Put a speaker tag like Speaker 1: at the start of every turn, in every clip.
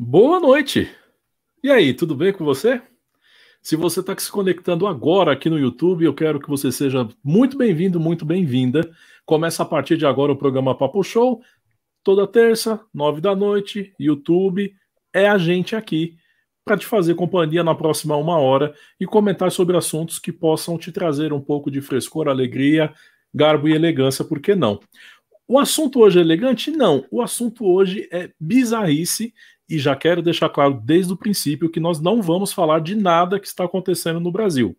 Speaker 1: Boa noite! E aí, tudo bem com você? Se você está se conectando agora aqui no YouTube, eu quero que você seja muito bem-vindo, muito bem-vinda. Começa a partir de agora o programa Papo Show, toda terça, nove da noite, YouTube. É a gente aqui para te fazer companhia na próxima uma hora e comentar sobre assuntos que possam te trazer um pouco de frescor, alegria, garbo e elegância, por que não? O assunto hoje é elegante? Não. O assunto hoje é bizarrice e já quero deixar claro desde o princípio que nós não vamos falar de nada que está acontecendo no Brasil.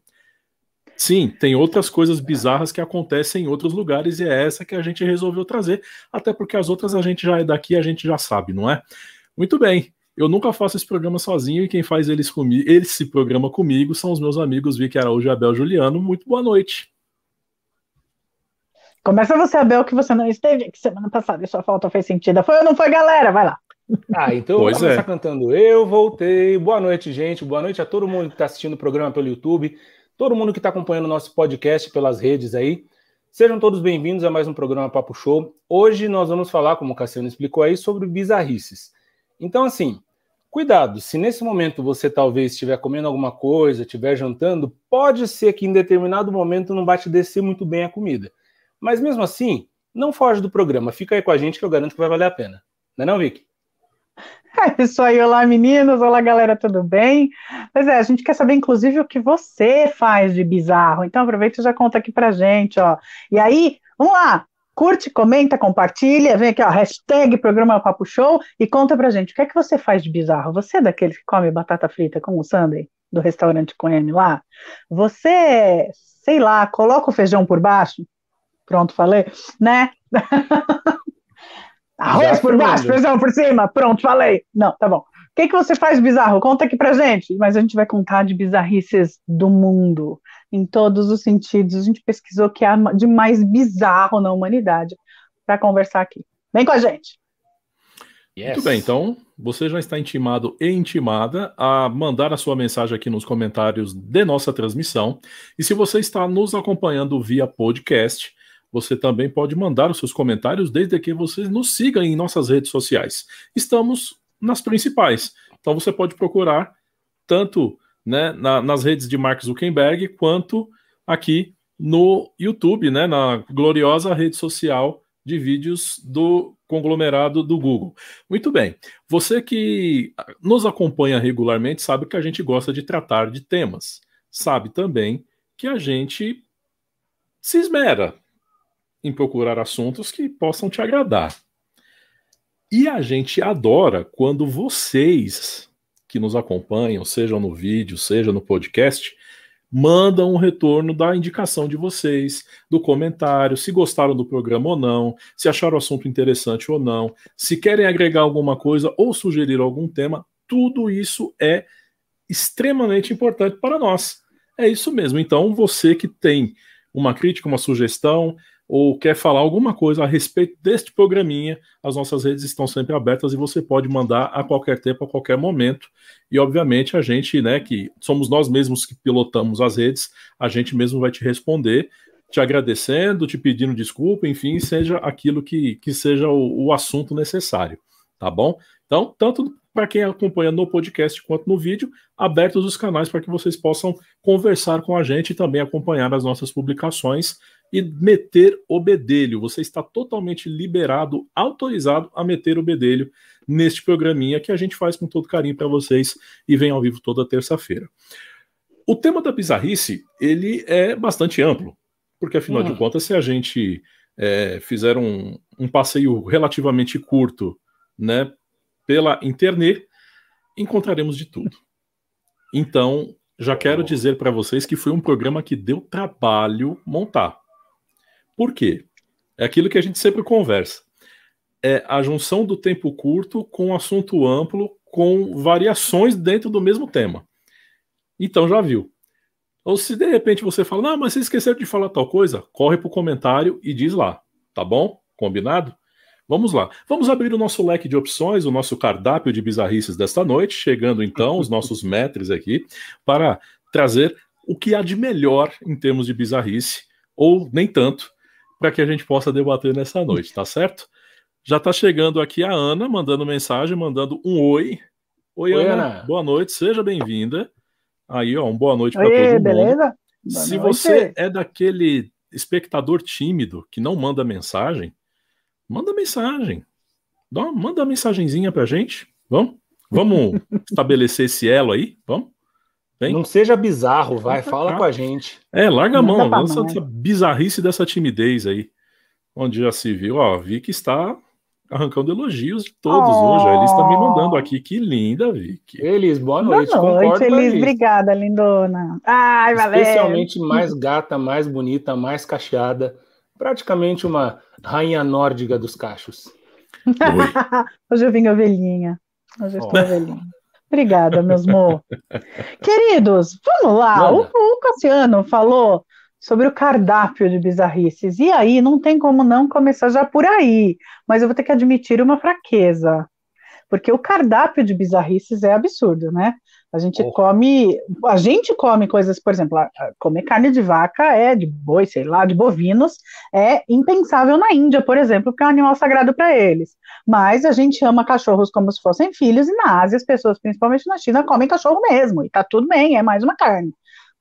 Speaker 1: Sim, tem outras coisas bizarras que acontecem em outros lugares e é essa que a gente resolveu trazer, até porque as outras a gente já é daqui, a gente já sabe, não é? Muito bem. Eu nunca faço esse programa sozinho e quem faz eles comigo, esse programa comigo são os meus amigos Vicky Araújo e Abel Juliano. Muito boa noite.
Speaker 2: Começa você, Abel, que você não esteve, que semana passada e sua falta fez sentido. Foi ou não foi, galera? Vai lá.
Speaker 3: Ah, então pois eu vou começar é. cantando Eu Voltei. Boa noite, gente. Boa noite a todo mundo que está assistindo o programa pelo YouTube, todo mundo que está acompanhando o nosso podcast pelas redes aí. Sejam todos bem-vindos a mais um programa Papo Show. Hoje nós vamos falar, como o Cassiano explicou aí, sobre bizarrices. Então, assim, cuidado, se nesse momento você talvez estiver comendo alguma coisa, estiver jantando, pode ser que em determinado momento não vai te descer muito bem a comida. Mas mesmo assim, não foge do programa, fica aí com a gente que eu garanto que vai valer a pena. Não é não, Vicky?
Speaker 2: É isso aí, olá meninos, olá galera, tudo bem? Pois é, a gente quer saber inclusive o que você faz de bizarro, então aproveita e já conta aqui pra gente, ó. E aí, vamos lá, curte, comenta, compartilha, vem aqui, ó, hashtag programa Papo Show e conta pra gente, o que é que você faz de bizarro? Você é daquele que come batata frita com o sundae do restaurante com M lá? Você, sei lá, coloca o feijão por baixo? Pronto, falei, né? Arroz por baixo, feijão por cima, pronto, falei. Não, tá bom. O que, que você faz bizarro? Conta aqui pra gente. Mas a gente vai contar de bizarrices do mundo, em todos os sentidos. A gente pesquisou o que há de mais bizarro na humanidade para conversar aqui. Vem com a gente.
Speaker 1: Yes. Muito bem, então você já está intimado e intimada a mandar a sua mensagem aqui nos comentários de nossa transmissão. E se você está nos acompanhando via podcast, você também pode mandar os seus comentários desde que você nos siga em nossas redes sociais. Estamos nas principais. Então você pode procurar tanto né, na, nas redes de Mark Zuckerberg quanto aqui no YouTube, né, na gloriosa rede social de vídeos do conglomerado do Google. Muito bem. Você que nos acompanha regularmente sabe que a gente gosta de tratar de temas. Sabe também que a gente se esmera em procurar assuntos que possam te agradar. E a gente adora quando vocês que nos acompanham, seja no vídeo, seja no podcast, mandam um retorno da indicação de vocês, do comentário, se gostaram do programa ou não, se acharam o assunto interessante ou não, se querem agregar alguma coisa ou sugerir algum tema, tudo isso é extremamente importante para nós. É isso mesmo. Então, você que tem uma crítica, uma sugestão, ou quer falar alguma coisa a respeito deste programinha, as nossas redes estão sempre abertas e você pode mandar a qualquer tempo, a qualquer momento. E obviamente a gente, né, que somos nós mesmos que pilotamos as redes, a gente mesmo vai te responder, te agradecendo, te pedindo desculpa, enfim, seja aquilo que, que seja o, o assunto necessário, tá bom? Então, tanto para quem acompanha no podcast quanto no vídeo, abertos os canais para que vocês possam conversar com a gente e também acompanhar as nossas publicações e meter o bedelho. Você está totalmente liberado, autorizado a meter o bedelho neste programinha que a gente faz com todo carinho para vocês e vem ao vivo toda terça-feira. O tema da bizarrice, ele é bastante amplo, porque afinal hum. de contas, se a gente é, fizer um, um passeio relativamente curto, né, pela internet, encontraremos de tudo. Então, já quero dizer para vocês que foi um programa que deu trabalho montar. Por quê? É aquilo que a gente sempre conversa. É a junção do tempo curto com assunto amplo, com variações dentro do mesmo tema. Então já viu. Ou se de repente você fala, não, mas você esqueceu de falar tal coisa, corre para o comentário e diz lá, tá bom? Combinado? Vamos lá. Vamos abrir o nosso leque de opções, o nosso cardápio de bizarrices desta noite, chegando então os nossos metres aqui, para trazer o que há de melhor em termos de bizarrice, ou nem tanto, para que a gente possa debater nessa noite, tá certo? Já está chegando aqui a Ana, mandando mensagem, mandando um oi. Oi, Oi Ana. Ana. Boa noite, seja bem-vinda. Aí, ó, um boa noite para todo mundo. beleza? Boa Se noite. você é daquele espectador tímido que não manda mensagem, manda mensagem. Dá, manda uma mensagenzinha pra gente. Vamos? Vamos estabelecer esse elo aí? Vamos?
Speaker 3: Não seja bizarro, vai, fala com a gente.
Speaker 1: É, larga a mão, lança essa bizarrice dessa timidez aí. Onde já se viu, ó, vi que está arrancando elogios de todos oh. hoje. A Elis está me mandando aqui. Que linda, Vicky.
Speaker 3: Elis, boa noite.
Speaker 2: Boa noite, Elis. Obrigada, lindona. Ai, valeu.
Speaker 3: Especialmente mais gata, mais bonita, mais cacheada. Praticamente uma rainha nórdica dos cachos.
Speaker 2: hoje eu vim ovelhinha. Hoje eu estou oh. ovelhinha. Obrigada, meus mo. Queridos, vamos lá. O, o Cassiano falou sobre o cardápio de bizarrices. E aí, não tem como não começar já por aí. Mas eu vou ter que admitir uma fraqueza. Porque o cardápio de bizarrices é absurdo, né? A gente oh. come, a gente come coisas, por exemplo, comer carne de vaca é de boi, sei lá, de bovinos, é impensável na Índia, por exemplo, porque é um animal sagrado para eles. Mas a gente ama cachorros como se fossem filhos e na Ásia as pessoas, principalmente na China, comem cachorro mesmo e tá tudo bem, é mais uma carne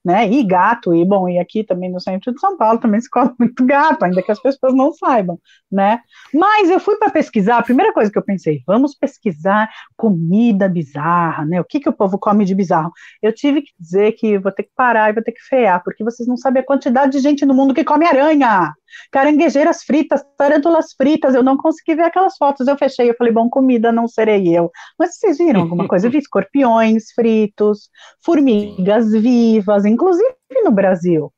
Speaker 2: né? E gato, e bom, e aqui também no centro de São Paulo também se come muito gato, ainda que as pessoas não saibam, né? Mas eu fui para pesquisar, a primeira coisa que eu pensei, vamos pesquisar comida bizarra, né? O que, que o povo come de bizarro? Eu tive que dizer que vou ter que parar e vou ter que frear, porque vocês não sabem a quantidade de gente no mundo que come aranha caranguejeiras fritas, tarântulas fritas, eu não consegui ver aquelas fotos, eu fechei, eu falei, bom, comida não serei eu. Mas vocês viram alguma coisa? Eu vi escorpiões fritos, formigas vivas, inclusive no Brasil.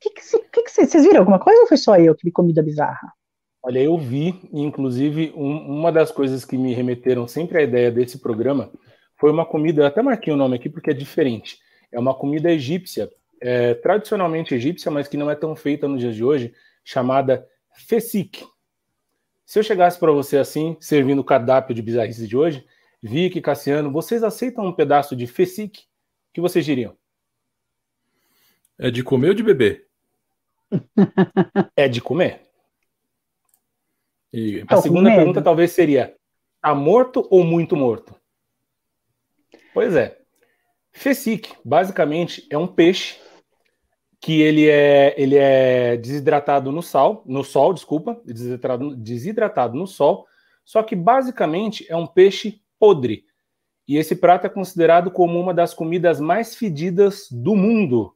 Speaker 2: Que que, que, que vocês viram alguma coisa ou foi só eu que vi comida bizarra?
Speaker 3: Olha, eu vi, inclusive, um, uma das coisas que me remeteram sempre à ideia desse programa foi uma comida, eu até marquei o nome aqui porque é diferente. É uma comida egípcia, é, tradicionalmente egípcia, mas que não é tão feita nos dias de hoje, chamada FESIC. Se eu chegasse para você assim, servindo o cardápio de bizarrice de hoje, Vicky, Cassiano, vocês aceitam um pedaço de FESIC? O que vocês diriam?
Speaker 1: É de comer ou de beber?
Speaker 3: é de comer. E a segunda pergunta talvez seria: tá morto ou muito morto? Pois é. Fesic, basicamente, é um peixe que ele é, ele é desidratado no sal, no sol, desculpa, desidratado, desidratado no sol, só que basicamente é um peixe podre. E esse prato é considerado como uma das comidas mais fedidas do mundo.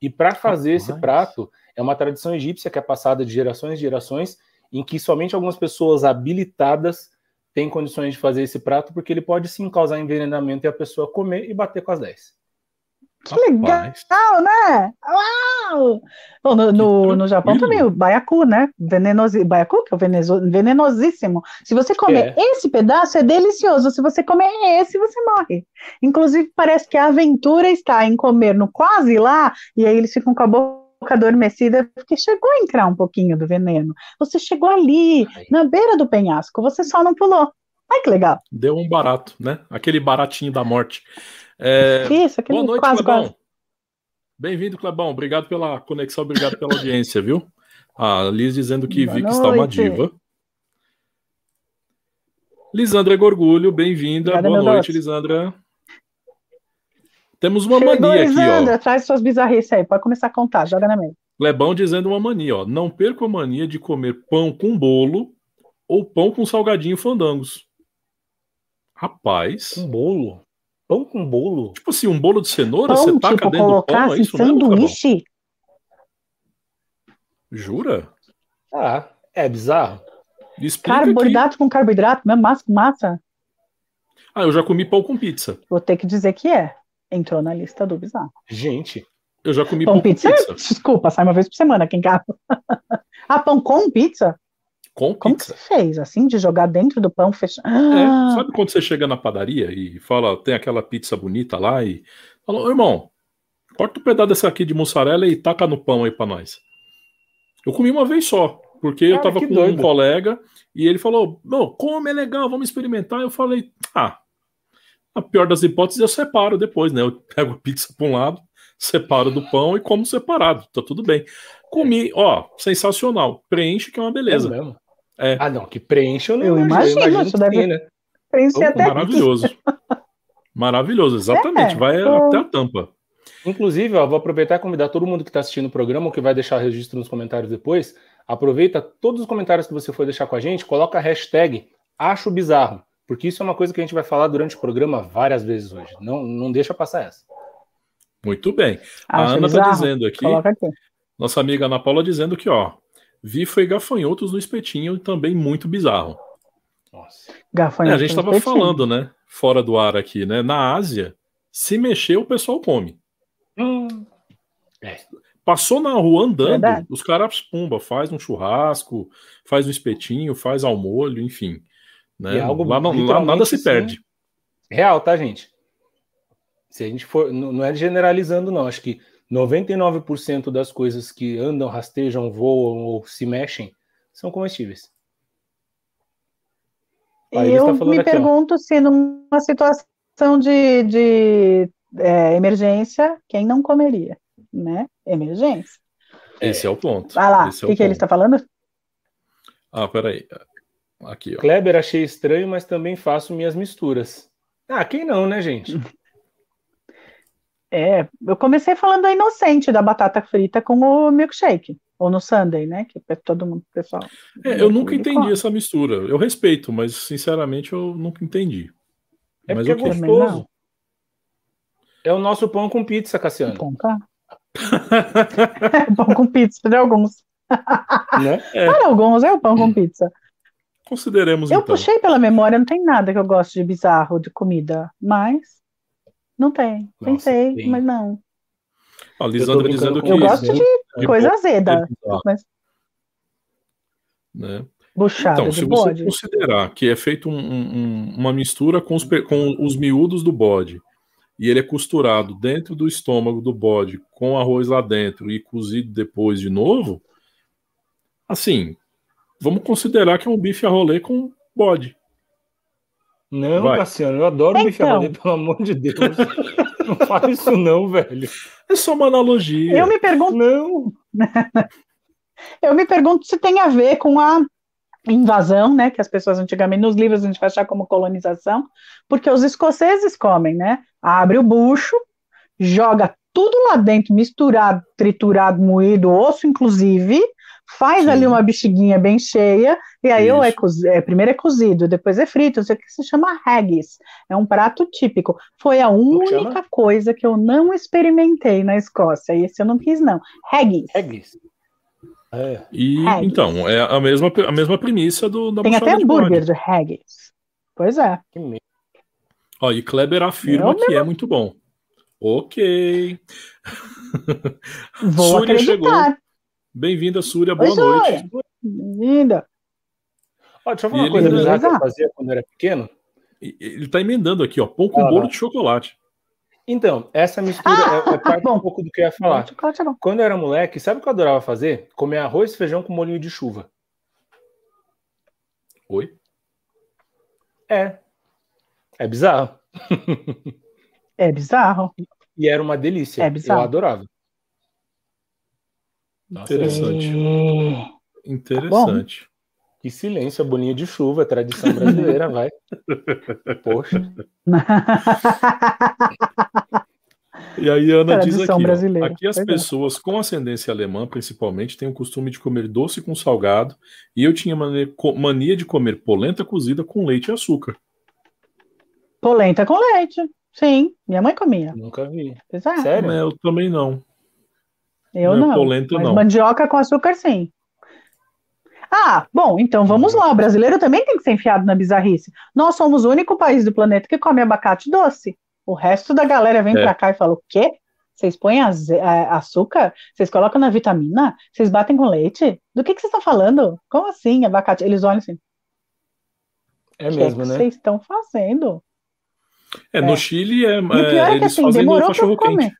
Speaker 3: E para fazer esse prato, é uma tradição egípcia que é passada de gerações em gerações, em que somente algumas pessoas habilitadas têm condições de fazer esse prato, porque ele pode sim causar envenenamento e a pessoa comer e bater com as 10.
Speaker 2: Que legal, né? Uau! Bom, no, no, no, Japão também, o baiacu, né? Venenosi... Baiacu, que é o venenoso... venenosíssimo. Se você comer é. esse pedaço, é delicioso. Se você comer esse, você morre. Inclusive, parece que a aventura está em comer no quase lá, e aí eles ficam com a boca adormecida, porque chegou a entrar um pouquinho do veneno. Você chegou ali, Ai. na beira do penhasco, você só não pulou. Ai, que legal.
Speaker 1: Deu um barato, né? Aquele baratinho da morte. É...
Speaker 2: Isso, Boa noite, quase, Clebão. Quase.
Speaker 1: Bem-vindo, Clebão. Obrigado pela conexão, obrigado pela audiência, viu? A Liz dizendo que Boa Vic noite. está uma diva. Lisandra Gorgulho, bem-vinda. Boa noite, doce. Lisandra. Temos uma Chegou, mania Lisandra,
Speaker 2: aqui, ó. Traz suas bizarrices aí, pode começar a contar, joga na mesa.
Speaker 1: Clebão dizendo uma mania, ó. Não perca a mania de comer pão com bolo ou pão com salgadinho fandangos. Rapaz.
Speaker 3: Um bolo? Pão com bolo?
Speaker 1: Tipo assim, um bolo de cenoura, pão, você taca tipo, dentro do pão, é
Speaker 2: isso sanduíche? Mesmo,
Speaker 1: Jura?
Speaker 3: Ah, é bizarro.
Speaker 2: Explica Carboidrato com carboidrato, mesmo massa com massa.
Speaker 1: Ah, eu já comi pão com pizza.
Speaker 2: Vou ter que dizer que é. Entrou na lista do bizarro.
Speaker 3: Gente,
Speaker 1: eu já comi pão, pão pizza? com pizza.
Speaker 2: Desculpa, sai uma vez por semana aqui em casa. ah, pão com pizza?
Speaker 1: Com
Speaker 2: Como
Speaker 1: pizza.
Speaker 2: que você fez? Assim, de jogar dentro do pão fechado? É,
Speaker 1: ah. É, sabe quando você chega na padaria e fala, tem aquela pizza bonita lá e fala, irmão, corta um pedaço dessa aqui de mussarela e taca no pão aí pra nós. Eu comi uma vez só, porque Cara, eu tava com doido. um colega e ele falou, não, come, é legal, vamos experimentar. Eu falei, ah, a pior das hipóteses eu separo depois, né? Eu pego a pizza pra um lado, separo do pão e como separado, tá tudo bem. Comi, ó, sensacional. Preenche que é uma beleza. É?
Speaker 3: É. Ah, não, que preenche eu não
Speaker 2: eu imagino. imagino isso deve né? preencher até
Speaker 1: Maravilhoso. Maravilhoso, exatamente. É, vai tô... até a tampa.
Speaker 3: Inclusive, ó, vou aproveitar e convidar todo mundo que está assistindo o programa, ou que vai deixar registro nos comentários depois. Aproveita todos os comentários que você for deixar com a gente, coloca a hashtag Acho Bizarro, porque isso é uma coisa que a gente vai falar durante o programa várias vezes hoje. Não, não deixa passar essa.
Speaker 1: Muito bem. A Ana está dizendo aqui, aqui, nossa amiga Ana Paula dizendo que, ó, vi foi gafanhotos no espetinho também muito bizarro. Nossa. É, a gente estava falando, né? Fora do ar aqui, né? Na Ásia, se mexer, o pessoal come. Hum. É. Passou na rua andando, Verdade. os caras, pumba, faz um churrasco, faz um espetinho, faz ao molho, enfim. Né? É algo, lá, lá, nada se perde.
Speaker 3: Real, tá, gente? Se a gente for. Não é generalizando, não. Acho que 99% das coisas que andam, rastejam, voam ou se mexem são comestíveis.
Speaker 2: eu tá me aqui, pergunto ó. se numa situação de, de é, emergência, quem não comeria, né? Emergência.
Speaker 1: Esse é o ponto.
Speaker 2: Vai lá,
Speaker 1: o
Speaker 2: que, é que ele está falando?
Speaker 1: Ah, peraí. Aqui, ó.
Speaker 3: Kleber, achei estranho, mas também faço minhas misturas. Ah, quem não, né, gente?
Speaker 2: É, eu comecei falando a inocente da batata frita com o milkshake, ou no sundae, né? Que é todo mundo, pessoal.
Speaker 1: É, eu nunca entendi come. essa mistura. Eu respeito, mas sinceramente eu nunca entendi.
Speaker 3: É mas porque é gostoso. É o nosso pão com pizza, Cassiano.
Speaker 2: Pão, tá? pão com pizza de alguns. Né? É. Para alguns é o pão com pizza.
Speaker 1: Consideremos
Speaker 2: Eu então. puxei pela memória, não tem nada que eu gosto de bizarro de comida, mas não tem. Nossa, Pensei, tem. mas não.
Speaker 1: A Lisandra dizendo que.
Speaker 2: Eu gosto de, de coisa azeda. Mas...
Speaker 1: Né?
Speaker 2: Buchada então,
Speaker 1: se
Speaker 2: você
Speaker 1: bode. considerar que é feito um, um, uma mistura com os, com os miúdos do bode e ele é costurado dentro do estômago do bode com arroz lá dentro e cozido depois de novo, assim, vamos considerar que é um bife a rolê com bode.
Speaker 3: Não, Vai. Cassiano, eu adoro então. bife a rolê, pelo amor de Deus. não faz isso não, velho.
Speaker 1: É só uma analogia.
Speaker 2: Eu me pergunto... Não. eu me pergunto se tem a ver com a invasão, né, que as pessoas antigamente nos livros a gente vai achar como colonização, porque os escoceses comem, né? Abre o bucho, joga tudo lá dentro, misturado, triturado, moído, osso inclusive, faz Sim. ali uma bexiguinha bem cheia, e aí ou é, é, primeiro é cozido, depois é frito, isso aqui se chama haggis, é um prato típico. Foi a única coisa que eu não experimentei na Escócia, e esse eu não quis não, haggis.
Speaker 3: Haggis.
Speaker 1: É. E haggis. então, é a mesma, a mesma premissa do da
Speaker 2: Tem até hambúrguer de, de haggis. Pois é.
Speaker 1: Ó, e Kleber afirma que é muito bom. Ok.
Speaker 2: Vou Súria acreditar. chegou.
Speaker 1: Bem-vinda, Súria. Boa Oi, noite.
Speaker 2: Bem-vinda.
Speaker 3: deixa eu falar uma coisa bizarra que eu fazia quando eu era pequeno.
Speaker 1: Ele está emendando aqui, ó. Pão com ah, bolo de chocolate.
Speaker 3: Então, essa mistura ah, é, é, parte bom. um pouco do que eu ia falar. É Quando eu era moleque, sabe o que eu adorava fazer? Comer arroz e feijão com molinho de chuva.
Speaker 1: Oi?
Speaker 3: É. É bizarro.
Speaker 2: É bizarro.
Speaker 3: E era uma delícia. É bizarro. Eu adorava.
Speaker 1: Interessante. É... Interessante. Tá
Speaker 3: que silêncio, a bolinha de chuva, tradição brasileira, vai. Poxa.
Speaker 1: E aí Ana Tradição diz aqui, brasileira. Aqui as pessoas com ascendência alemã, principalmente, têm o costume de comer doce com salgado, e eu tinha mania de comer polenta cozida com leite e açúcar.
Speaker 2: Polenta com leite, sim. Minha mãe comia.
Speaker 3: Nunca vi.
Speaker 2: Exato.
Speaker 1: Sério? Eu também não.
Speaker 2: Eu não. Polenta não. Mandioca com açúcar, sim. Ah, bom, então vamos lá. O brasileiro também tem que ser enfiado na bizarrice. Nós somos o único país do planeta que come abacate doce. O resto da galera vem é. pra cá e fala: o quê? Vocês põem açúcar? Vocês colocam na vitamina? Vocês batem com leite? Do que, que vocês estão falando? Como assim, abacate? Eles olham assim.
Speaker 3: É mesmo,
Speaker 2: que
Speaker 3: né?
Speaker 2: vocês estão fazendo?
Speaker 1: É, é, no Chile é, é, eles assim, fazem no cachorro quente.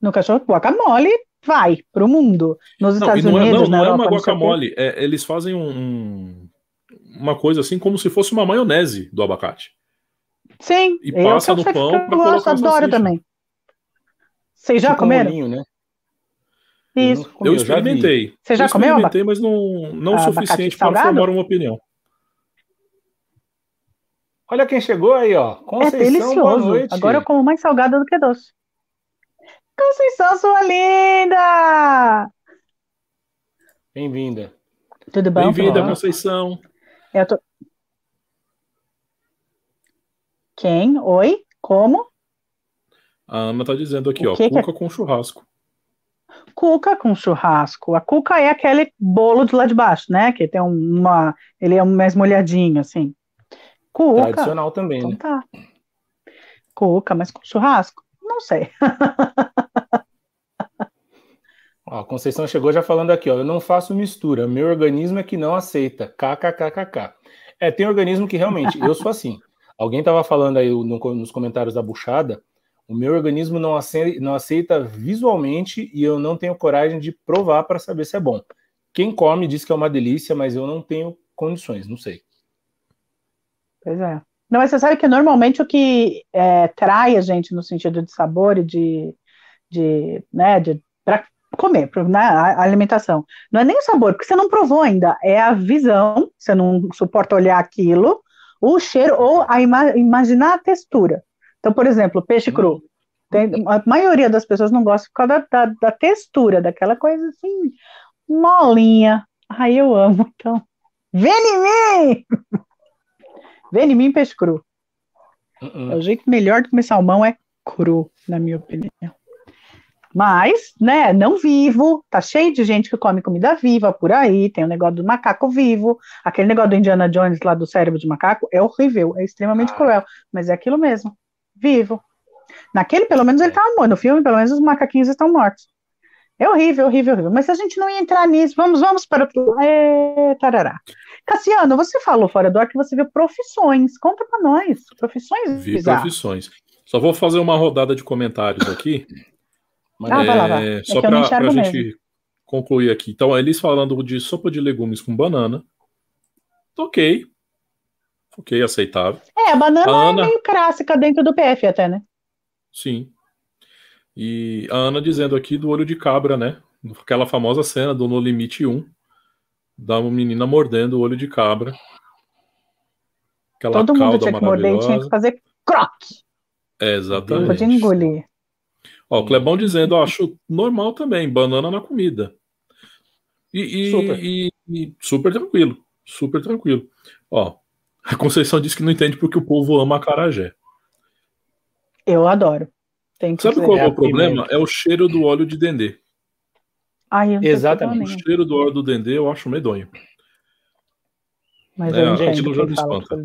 Speaker 2: No cachorro guacamole vai para o mundo. Nos não, Estados não Unidos,
Speaker 1: é, não, não Europa, é uma guacamole, é, eles fazem um, uma coisa assim como se fosse uma maionese do abacate.
Speaker 2: Sim,
Speaker 1: e passa no pão para colocar
Speaker 2: adoro também. Vocês já tipo comeram? Um
Speaker 3: né?
Speaker 2: Isso.
Speaker 1: Eu, eu experimentei.
Speaker 2: Você já
Speaker 1: eu
Speaker 2: comeu?
Speaker 1: Experimentei, mas não, não o suficiente para formar uma opinião.
Speaker 3: Olha quem chegou aí, ó.
Speaker 2: Conceição, é delicioso. Agora eu como mais salgada do que doce. Conceição, sua linda!
Speaker 3: Bem-vinda.
Speaker 1: Tudo bem? Bem-vinda, Conceição.
Speaker 2: Eu tô... Quem? Oi? Como?
Speaker 1: A Ana tá dizendo aqui, ó, que cuca que é? com churrasco.
Speaker 2: Cuca com churrasco. A cuca é aquele bolo de lá de baixo, né? Que tem uma. Ele é mais molhadinho, assim.
Speaker 3: Cuca. Tradicional também, então, né? Tá.
Speaker 2: Cuca, mas com churrasco? Não sei.
Speaker 3: Ó, a Conceição chegou já falando aqui, ó. Eu não faço mistura, meu organismo é que não aceita. KKKKK. É, tem organismo que realmente, eu sou assim. Alguém estava falando aí no, nos comentários da buchada, o meu organismo não aceita, não aceita visualmente e eu não tenho coragem de provar para saber se é bom. Quem come diz que é uma delícia, mas eu não tenho condições, não sei.
Speaker 2: Pois é. Não, mas você sabe que normalmente o que é, trai a gente no sentido de sabor e de, de, né, de comer, né, a alimentação, não é nem o sabor, porque você não provou ainda, é a visão, você não suporta olhar aquilo, o cheiro ou a ima, imaginar a textura. Então, por exemplo, peixe cru. Tem, a maioria das pessoas não gosta por causa da, da, da textura, daquela coisa assim, molinha. Ai, eu amo, então. Vem em mim! Vem em mim, peixe cru. Uh -uh. O jeito melhor de comer salmão é cru, na minha opinião. Mas, né, não vivo, tá cheio de gente que come comida viva por aí, tem o negócio do macaco vivo, aquele negócio do Indiana Jones lá do cérebro de macaco é horrível, é extremamente ah. cruel, mas é aquilo mesmo, vivo. Naquele, pelo menos, ele tá morto, no filme, pelo menos, os macaquinhos estão mortos. É horrível, horrível, horrível. Mas se a gente não ia entrar nisso, vamos, vamos para o. É, tarará. Cassiano, você falou fora do ar que você viu profissões. Conta para nós. Profissões
Speaker 1: Vi bizarras. profissões. Só vou fazer uma rodada de comentários aqui. Mas, ah, é, vai lá, vai. É só para a gente concluir aqui. Então, eles falando de sopa de legumes com banana. Ok. Ok, aceitável.
Speaker 2: É, a banana a Ana... é meio clássica dentro do PF até, né?
Speaker 1: Sim. E a Ana dizendo aqui do olho de cabra, né? Aquela famosa cena do No Limite 1, da menina mordendo o olho de cabra.
Speaker 2: Aquela Todo mundo tinha que morder e tinha que fazer croque.
Speaker 1: É, exatamente. Pode
Speaker 2: engolir.
Speaker 1: Ó, o Clebão dizendo, ó, acho normal também, banana na comida. E, e, super. E, e, super tranquilo, super tranquilo. Ó, a Conceição disse que não entende porque o povo ama acarajé.
Speaker 2: Eu adoro.
Speaker 1: Sabe qual é, o problema? É o cheiro do óleo de dendê.
Speaker 2: Ai,
Speaker 1: Exatamente. O cheiro do óleo do dendê eu acho medonho.
Speaker 2: Mas é, eu gente,
Speaker 1: já me espanta.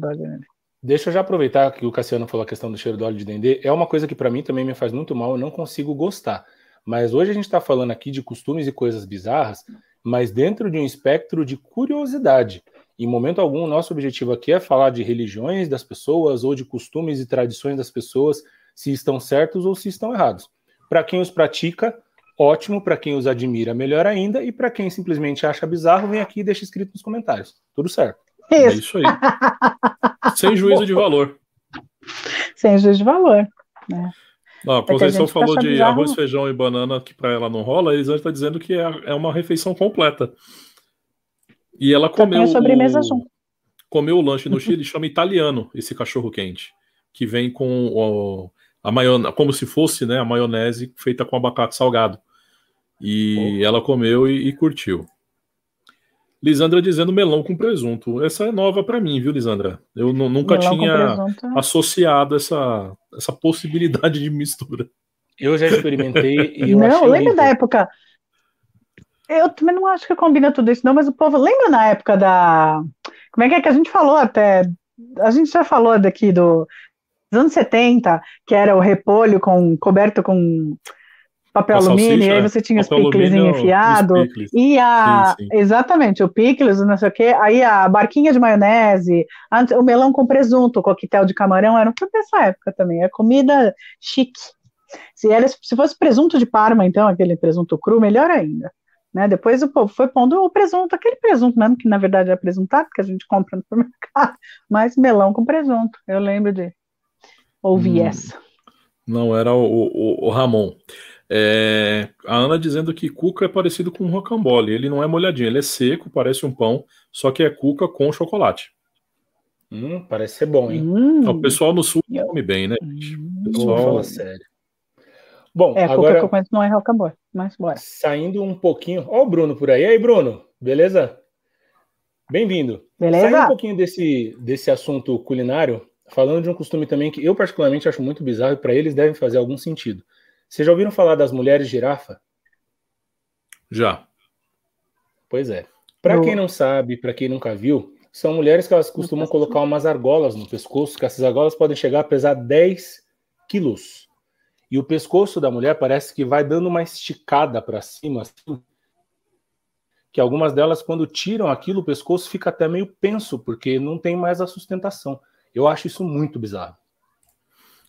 Speaker 3: Deixa eu já aproveitar que o Cassiano falou a questão do cheiro do óleo de dendê. É uma coisa que para mim também me faz muito mal, eu não consigo gostar. Mas hoje a gente está falando aqui de costumes e coisas bizarras, mas dentro de um espectro de curiosidade. Em momento algum, nosso objetivo aqui é falar de religiões das pessoas ou de costumes e tradições das pessoas, se estão certos ou se estão errados. Para quem os pratica, ótimo. Para quem os admira, melhor ainda. E para quem simplesmente acha bizarro, vem aqui e deixa escrito nos comentários. Tudo certo.
Speaker 1: Isso. É isso aí. Sem juízo de valor.
Speaker 2: Sem juízo de valor. Né?
Speaker 1: Não, a Conceição falou de bizarro. arroz, feijão e banana que para ela não rola. A Elisângela está dizendo que é, é uma refeição completa. E ela comeu.
Speaker 2: sobremesa o, junto.
Speaker 1: Comeu o lanche no Chile, chama italiano esse cachorro quente, que vem com o, a maionese, como se fosse, né, a maionese feita com abacate salgado. E oh. ela comeu e, e curtiu. Lisandra dizendo melão com presunto. Essa é nova para mim, viu, Lisandra? Eu nunca melão tinha associado essa, essa possibilidade de mistura.
Speaker 3: Eu já experimentei e eu
Speaker 2: Não, lembra da época. Eu também não acho que combina tudo isso, não, mas o povo. Lembra na época da. Como é que é que a gente falou até? A gente já falou daqui do, dos anos 70, que era o repolho com coberto com papel alumínio, e aí você tinha os picles enfiado, e a, sim, sim. exatamente, o picles, não sei o que, aí a barquinha de maionese, o melão com presunto, o coquetel de camarão, eram tudo dessa época também, é comida chique. Se, era, se fosse presunto de Parma, então, aquele presunto cru, melhor ainda. Né? Depois o povo foi pondo o presunto, aquele presunto mesmo, que na verdade é presuntado, que a gente compra no supermercado, mas melão com presunto, eu lembro de ouvir hum, essa.
Speaker 1: Não era o, o, o Ramon. É, a Ana dizendo que cuca é parecido com um rocambole. Ele não é molhadinho, ele é seco, parece um pão, só que é cuca com chocolate.
Speaker 3: Hum, parece ser bom, hein? Hum.
Speaker 1: O pessoal no sul come bem, né?
Speaker 3: Hum. pessoal fala sério.
Speaker 2: Bom, é, agora que eu conheço não é rocambole, mas bora.
Speaker 3: Saindo um pouquinho. Ó, o Bruno por aí. E aí, Bruno, beleza? Bem-vindo.
Speaker 2: Beleza?
Speaker 3: Saindo um pouquinho desse, desse assunto culinário, falando de um costume também que eu particularmente acho muito bizarro e para eles deve fazer algum sentido. Vocês já ouviram falar das mulheres girafa?
Speaker 1: Já.
Speaker 3: Pois é. Para quem não sabe, para quem nunca viu, são mulheres que elas costumam colocar umas argolas no pescoço, que essas argolas podem chegar a pesar 10 quilos. E o pescoço da mulher parece que vai dando uma esticada para cima, assim, que algumas delas, quando tiram aquilo, o pescoço fica até meio penso, porque não tem mais a sustentação. Eu acho isso muito bizarro.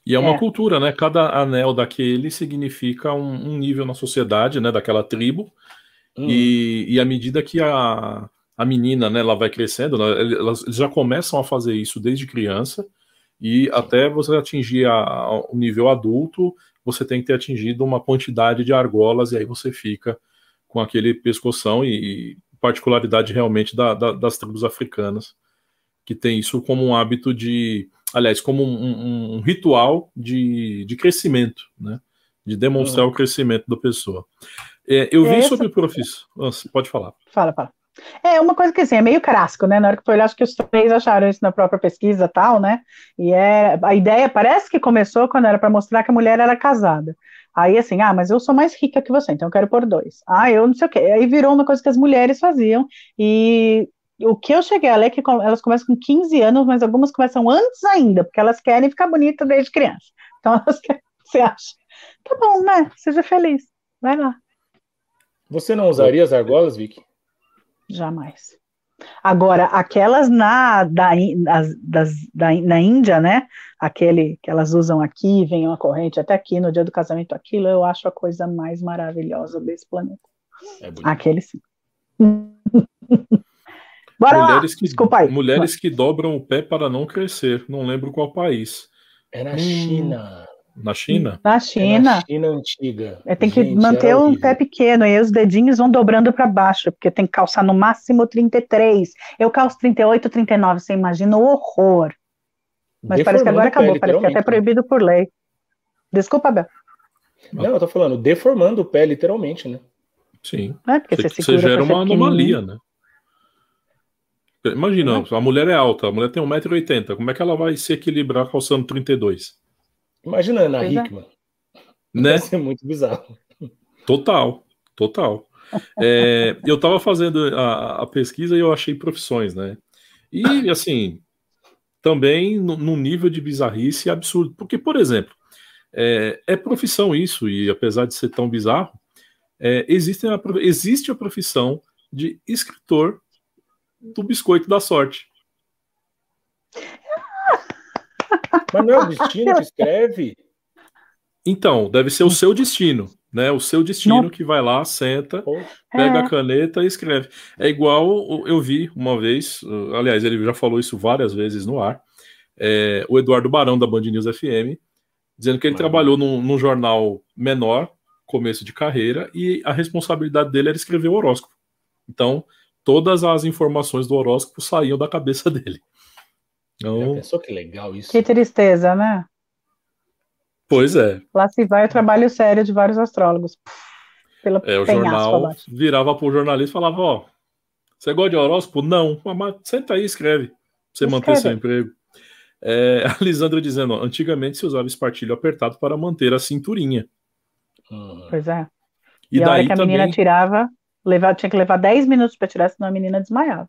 Speaker 1: E é uma é. cultura, né? Cada anel daquele significa um, um, nível na sociedade, né? Daquela tribo. Hum. E, e à medida que a, a menina, né, ela vai crescendo, né, elas, eles já começam a fazer isso desde criança. E Sim. até você atingir a, o nível adulto, você tem que ter atingido uma quantidade de argolas, e aí você fica com aquele pescoção e, e particularidade realmente da, da, das tribos africanas, que tem isso como um hábito de aliás, como um, um, um ritual de, de crescimento, né? De demonstrar uhum. o crescimento da pessoa. É, eu vi Essa... sobre profissão. Pode falar.
Speaker 2: Fala, fala. É uma coisa que assim, é meio clássico, né? Na hora que foi olhar, acho que os três acharam isso na própria pesquisa tal, né? E é, a ideia parece que começou quando era para mostrar que a mulher era casada. Aí assim, ah, mas eu sou mais rica que você, então eu quero pôr dois. Ah, eu não sei o quê. Aí virou uma coisa que as mulheres faziam, e o que eu cheguei a ler é que elas começam com 15 anos, mas algumas começam antes ainda, porque elas querem ficar bonitas desde criança. Então elas querem, você acha? Tá bom, né? Seja feliz. Vai lá.
Speaker 3: Você não usaria as argolas, Vicky?
Speaker 2: Jamais. Agora, aquelas na, da, das, das, da, na Índia, né? Aquele que elas usam aqui, vem uma corrente até aqui no dia do casamento, aquilo eu acho a coisa mais maravilhosa desse planeta. É Aquele sim.
Speaker 1: Bora mulheres lá. Que, Desculpa aí. Mulheres que dobram o pé para não crescer. Não lembro qual país.
Speaker 3: É na hum. China.
Speaker 1: Na China?
Speaker 2: Na China. É na
Speaker 3: China antiga.
Speaker 2: É, tem Gente, que manter o pé pequeno e os dedinhos vão dobrando para baixo, porque tem que calçar no máximo 33. Eu calço 38, 39. Você imagina o horror. Mas Deformando parece que agora acabou, parece que é até proibido por lei. Desculpa, Bel.
Speaker 3: Não, eu tô falando, deformando o pé, literalmente, né?
Speaker 1: Sim. É, porque você, você gera uma anomalia, né? Imagina, a mulher é alta, a mulher tem 1,80m, como é que ela vai se equilibrar calçando 32?
Speaker 3: Imagina a Ana pois é. Hickman. É.
Speaker 1: Né? Vai
Speaker 3: ser muito bizarro.
Speaker 1: Total, total. É, eu estava fazendo a, a, pesquisa e eu achei profissões, né? E, assim, também num nível de bizarrice absurdo. Porque, por exemplo, é, é profissão isso, e apesar de ser tão bizarro, é, existe, a, existe a profissão de escritor do biscoito da sorte.
Speaker 3: Mas não é o destino que escreve?
Speaker 1: Então, deve ser o seu destino, né? O seu destino não. que vai lá, senta, pega é. a caneta e escreve. É igual eu vi uma vez, aliás, ele já falou isso várias vezes no ar, é, o Eduardo Barão da Band News FM, dizendo que ele trabalhou num, num jornal menor, começo de carreira, e a responsabilidade dele era escrever o horóscopo. Então, todas as informações do horóscopo saíam da cabeça dele.
Speaker 3: Então... pensou que legal isso?
Speaker 2: Que tristeza, né?
Speaker 1: Pois é.
Speaker 2: Lá se vai o trabalho sério de vários astrólogos.
Speaker 1: Pela é, o jornal virava para o jornalista e falava: Ó, você gosta de horóscopo? Não, mas senta aí e escreve, pra você escreve. manter seu emprego. É, a Lisandra dizendo: ó, antigamente se usava espartilho apertado para manter a cinturinha.
Speaker 2: Pois é. E, e a hora que a menina também... tirava, Levar, tinha que levar 10 minutos para tirar, senão a menina desmaiava.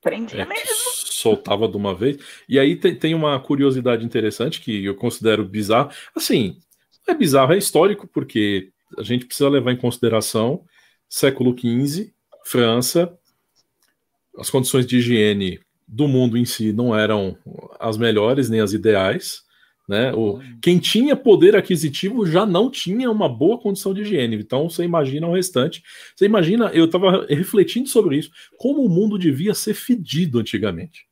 Speaker 2: Prendia é, mesmo.
Speaker 1: Soltava de uma vez. E aí tem, tem uma curiosidade interessante que eu considero bizarro. Assim, é bizarro, é histórico, porque a gente precisa levar em consideração século XV, França, as condições de higiene do mundo em si não eram as melhores nem as ideais. Né? O, uhum. quem tinha poder aquisitivo já não tinha uma boa condição de higiene. Então você imagina o restante. Você imagina, eu estava refletindo sobre isso, como o mundo devia ser fedido antigamente.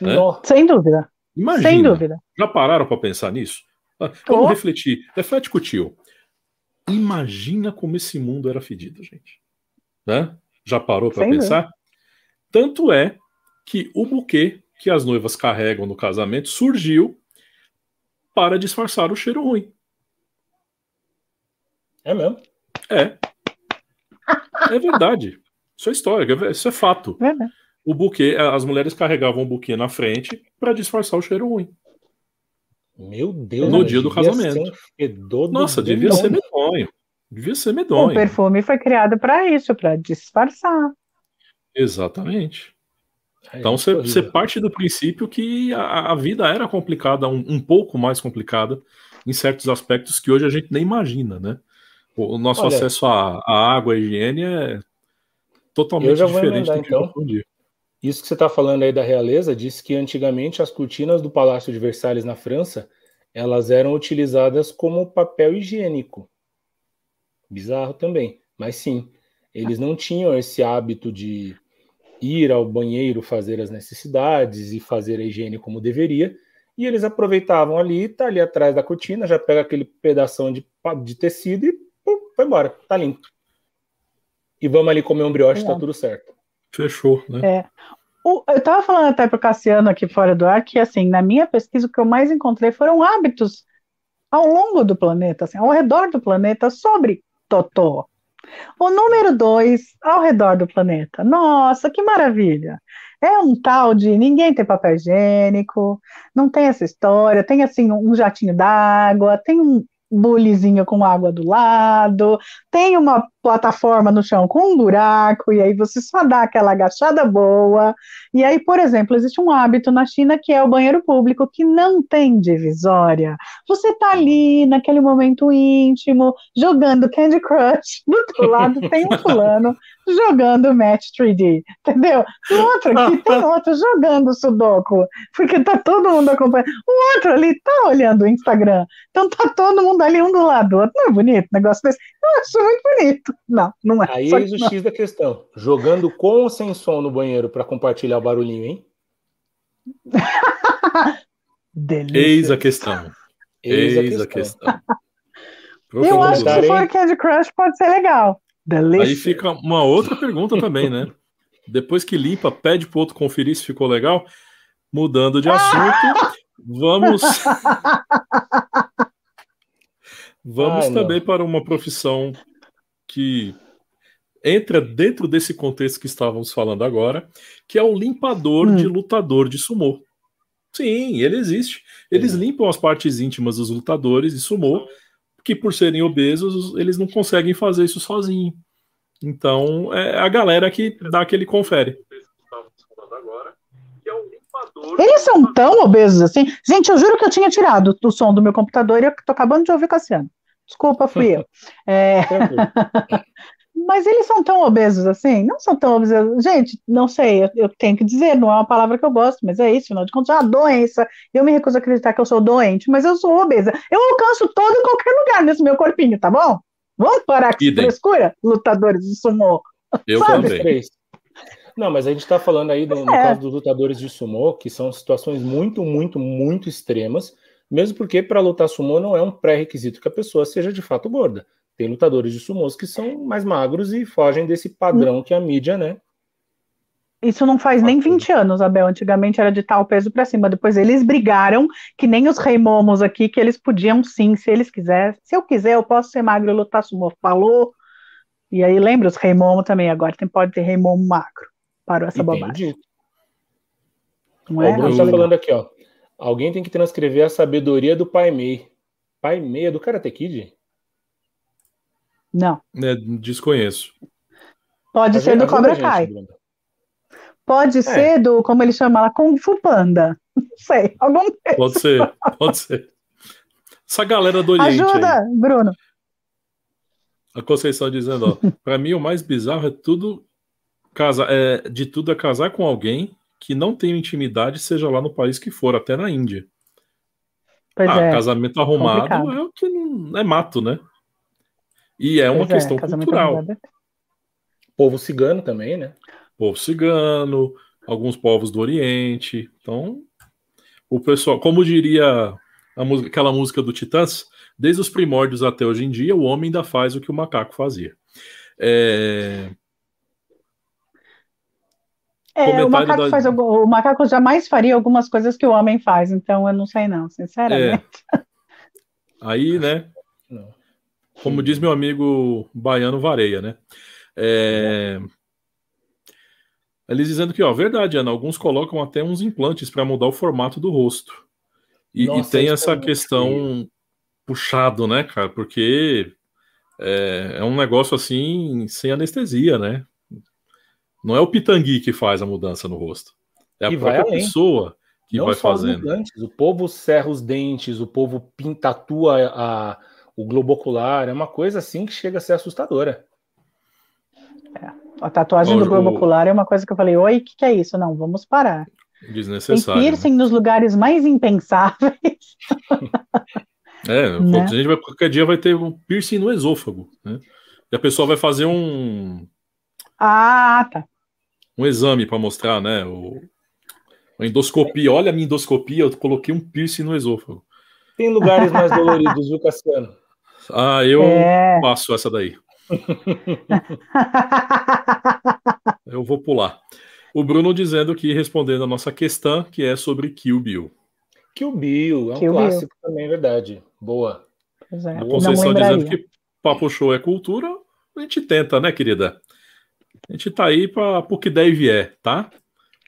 Speaker 1: Né?
Speaker 2: Sem dúvida.
Speaker 1: Imagina. Sem dúvida. Já pararam para pensar nisso? Ah, vamos oh. refletir. Reflete com o tio. Imagina como esse mundo era fedido, gente. Né? Já parou para pensar? Dúvida. Tanto é que o buquê que as noivas carregam no casamento surgiu para disfarçar o cheiro ruim.
Speaker 3: É mesmo?
Speaker 1: É. É verdade. Isso é história, isso é fato. É, né? O buquê, as mulheres carregavam o buquê na frente para disfarçar o cheiro ruim.
Speaker 3: Meu Deus,
Speaker 1: no dia do casamento. Um Nossa, devia ser medonho. Devia ser medonho.
Speaker 2: O perfume foi criado para isso, para disfarçar.
Speaker 1: Exatamente. Então você parte do princípio que a, a vida era complicada, um, um, pouco mais complicada, em certos aspectos que hoje a gente nem imagina, né? O, o nosso Olha, acesso à, à água e higiene é totalmente diferente
Speaker 3: emendar, do que então. Isso que você está falando aí da realeza diz que antigamente as cortinas do Palácio de Versalhes na França elas eram utilizadas como papel higiênico. Bizarro também, mas sim, eles não tinham esse hábito de ir ao banheiro fazer as necessidades e fazer a higiene como deveria, e eles aproveitavam ali, tá ali atrás da cortina, já pega aquele pedaço de, de tecido e pum, vai embora, tá limpo. E vamos ali comer um brioche, tá tudo certo.
Speaker 1: Fechou, né?
Speaker 2: É. O, eu estava falando até para o Cassiano aqui fora do ar que, assim, na minha pesquisa, o que eu mais encontrei foram hábitos ao longo do planeta, assim, ao redor do planeta, sobre Totó. O número dois, ao redor do planeta. Nossa, que maravilha! É um tal de ninguém tem papel higiênico, não tem essa história, tem assim um jatinho d'água, tem um, bulizinho com água do lado, tem uma plataforma no chão com um buraco, e aí você só dá aquela agachada boa. E aí, por exemplo, existe um hábito na China que é o banheiro público que não tem divisória. Você tá ali naquele momento íntimo, jogando Candy Crush, do outro lado tem um fulano jogando Match 3D, entendeu? O outro aqui tem outro jogando Sudoku, porque tá todo mundo acompanhando. O outro ali tá olhando o Instagram, então tá todo mundo ali um do lado do outro. Não é bonito um negócio desse? Eu acho muito bonito. Não, não é.
Speaker 3: Aí eis o X da questão. Jogando com ou sem som no banheiro para compartilhar o barulhinho, hein?
Speaker 1: Delícia. Eis a questão. Eis, Eis a questão. A questão.
Speaker 2: Eu acho que se for Candy Crush pode ser legal.
Speaker 1: Delícia. Aí fica uma outra pergunta também, né? Depois que limpa, pede pro outro conferir se ficou legal. Mudando de assunto, vamos. vamos Ai, também não. para uma profissão que entra dentro desse contexto que estávamos falando agora, que é o limpador hum. de lutador de sumô. Sim, ele existe. Eles é. limpam as partes íntimas dos lutadores de sumô, que por serem obesos, eles não conseguem fazer isso sozinho. Então, é a galera que dá aquele confere.
Speaker 2: Eles são tão obesos assim. Gente, eu juro que eu tinha tirado o som do meu computador e eu tô acabando de ouvir Cassiano. Desculpa, fui eu. É... Mas eles são tão obesos assim? Não são tão obesos. Gente, não sei, eu, eu, tenho que dizer, não é uma palavra que eu gosto, mas é isso, afinal de contas, é uma doença. Eu me recuso a acreditar que eu sou doente, mas eu sou obesa. Eu alcanço todo em qualquer lugar nesse meu corpinho, tá bom? Vamos parar com essa frescura, lutadores de sumô.
Speaker 1: Eu Sabe? também.
Speaker 3: Não, mas a gente está falando aí, do, no é. caso dos lutadores de sumô, que são situações muito, muito, muito extremas, mesmo porque para lutar sumô não é um pré-requisito que a pessoa seja de fato gorda. Tem lutadores de sumôs que são mais magros e fogem desse padrão que a mídia, né?
Speaker 2: Isso não faz nem 20 anos, Abel. Antigamente era de tal peso para cima. Depois eles brigaram, que nem os rei momos aqui, que eles podiam sim, se eles quiserem. Se eu quiser, eu posso ser magro e lutar sumô. Falou. E aí lembra os rei momo também. Agora tem, pode ter rei momo magro. Parou essa Entendi. bobagem.
Speaker 3: Não é? O Bruno está falando aqui, ó. Alguém tem que transcrever a sabedoria do Pai Mei. Pai Mei é do Karate Kid?
Speaker 2: Não.
Speaker 1: É, desconheço.
Speaker 2: Pode ser do Cobra Kai. Pode é. ser do, como ele chama lá, Kung Fu Panda. Não sei. Algum
Speaker 1: pode ser, pode ser. Essa galera do Oriente.
Speaker 2: Ajuda,
Speaker 1: aí.
Speaker 2: Bruno.
Speaker 1: A Conceição dizendo, ó, para mim o mais bizarro é tudo casar, é, de tudo é casar com alguém que não tem intimidade, seja lá no país que for, até na Índia. Pois ah, é. casamento arrumado Complicado. é o que não é mato, né? E é uma pois é, questão é, cultural.
Speaker 3: Povo cigano também, né?
Speaker 1: Povo cigano, alguns povos do Oriente. Então, o pessoal, como diria a música, aquela música do Titãs, desde os primórdios até hoje em dia, o homem ainda faz o que o macaco fazia. É...
Speaker 2: É, o macaco, da... faz, o macaco jamais faria algumas coisas que o homem faz, então eu não sei não, sinceramente. É.
Speaker 1: Aí, né? Como diz meu amigo baiano Vareia, né? É... Eles dizendo que, ó, verdade, Ana, alguns colocam até uns implantes para mudar o formato do rosto. E, Nossa, e tem essa é questão feio. puxado, né, cara? Porque é, é, um negócio assim, sem anestesia, né? Não é o pitangui que faz a mudança no rosto. É a e própria pessoa que Não vai fazendo.
Speaker 3: o povo serra os dentes, o povo pintatua a, o globo ocular, é uma coisa assim que chega a ser assustadora.
Speaker 2: É. A tatuagem do globo ocular é uma coisa que eu falei, oi, o que, que, é isso? Não, vamos parar.
Speaker 1: Desnecessário.
Speaker 2: Tem piercing né? nos lugares mais impensáveis.
Speaker 1: é, né? a gente vai, qualquer dia vai ter um piercing no esôfago, né? E a pessoa vai fazer um...
Speaker 2: Ah, tá.
Speaker 1: Um exame para mostrar, né? O, uma endoscopia. Olha a minha endoscopia, eu coloquei um piercing no esôfago.
Speaker 3: Tem lugares mais doloridos, viu, Cassiano?
Speaker 1: Ah, eu é... passo essa daí. Eu vou pular. O Bruno dizendo que respondendo a nossa questão, que é sobre Kill Bill.
Speaker 3: Kill Bill, é um Kill clássico Bill. também, é verdade. Boa.
Speaker 1: Pois é, a Conceição dizendo que Papo Show é cultura, a gente tenta, né, querida? A gente tá aí para o que der e vier, tá?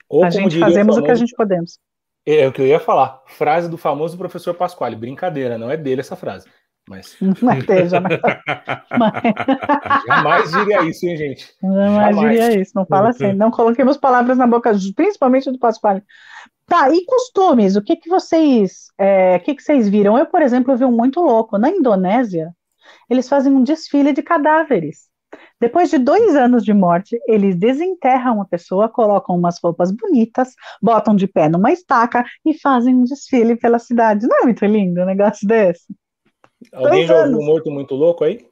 Speaker 2: Ou, a gente fazemos o, famoso, o que a gente podemos.
Speaker 3: É, é o que eu ia falar. Frase do famoso professor Pasquale. Brincadeira, não é dele essa frase. Mas.
Speaker 2: Mas esteja, mas...
Speaker 3: Jamais diria isso, hein, gente?
Speaker 2: Jamais, Jamais diria isso. Não fala assim. Não coloquemos palavras na boca, principalmente do Pasquale. Tá, e costumes? O que, que vocês. É, o que, que vocês viram? Eu, por exemplo, vi um muito louco. Na Indonésia, eles fazem um desfile de cadáveres. Depois de dois anos de morte, eles desenterram a pessoa, colocam umas roupas bonitas, botam de pé numa estaca e fazem um desfile pela cidade. Não é muito lindo um negócio desse?
Speaker 3: Alguém já ouviu um morto muito louco aí?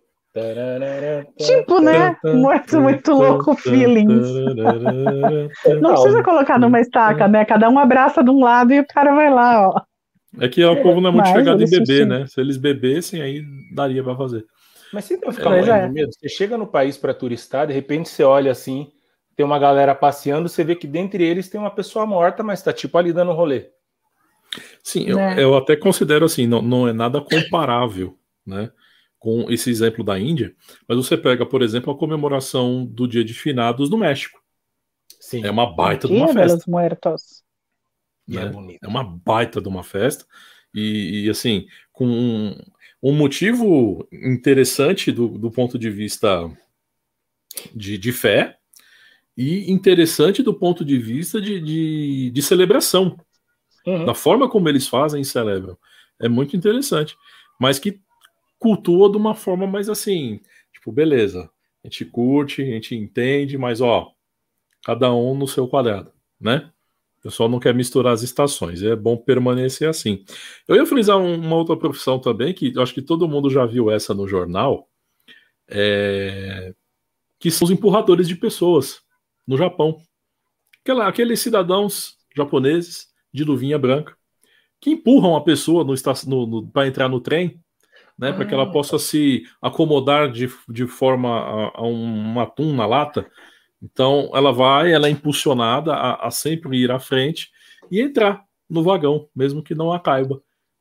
Speaker 2: Tipo, né? Morto muito louco feelings. Não precisa colocar numa estaca, né? Cada um abraça de um lado e o cara vai lá, ó.
Speaker 1: É que o povo não é muito Mas, chegado em beber, né? Se eles bebessem, aí daria para fazer.
Speaker 3: Mas você não fica morrendo é. medo. Você chega no país para turistar, de repente você olha assim, tem uma galera passeando, você vê que dentre eles tem uma pessoa morta, mas tá tipo ali dando rolê.
Speaker 1: Sim, eu, eu, até considero assim, não, não é nada comparável, né? Com esse exemplo da Índia, mas você pega, por exemplo, a comemoração do Dia de Finados no México. Sim. É uma baita de uma festa.
Speaker 2: Muertos.
Speaker 1: Né? É, é, uma baita de uma festa. E, e assim, com um, motivo interessante do, do ponto de vista de, de fé, e interessante do ponto de vista de, de, de celebração uhum. da forma como eles fazem e celebram. É muito interessante. Mas que cultua de uma forma mais assim, tipo, beleza, a gente curte, a gente entende, mas ó, cada um no seu quadrado, né? O pessoal não quer misturar as estações, é bom permanecer assim. Eu ia frisar uma outra profissão também, que acho que todo mundo já viu essa no jornal, é... que são os empurradores de pessoas no Japão. Aquela, aqueles cidadãos japoneses de luvinha branca, que empurram a pessoa para entrar no trem, né, ah. para que ela ah. possa se acomodar de, de forma a, a um atum na lata. Então, ela vai, ela é impulsionada a, a sempre ir à frente e entrar no vagão, mesmo que não a caiba,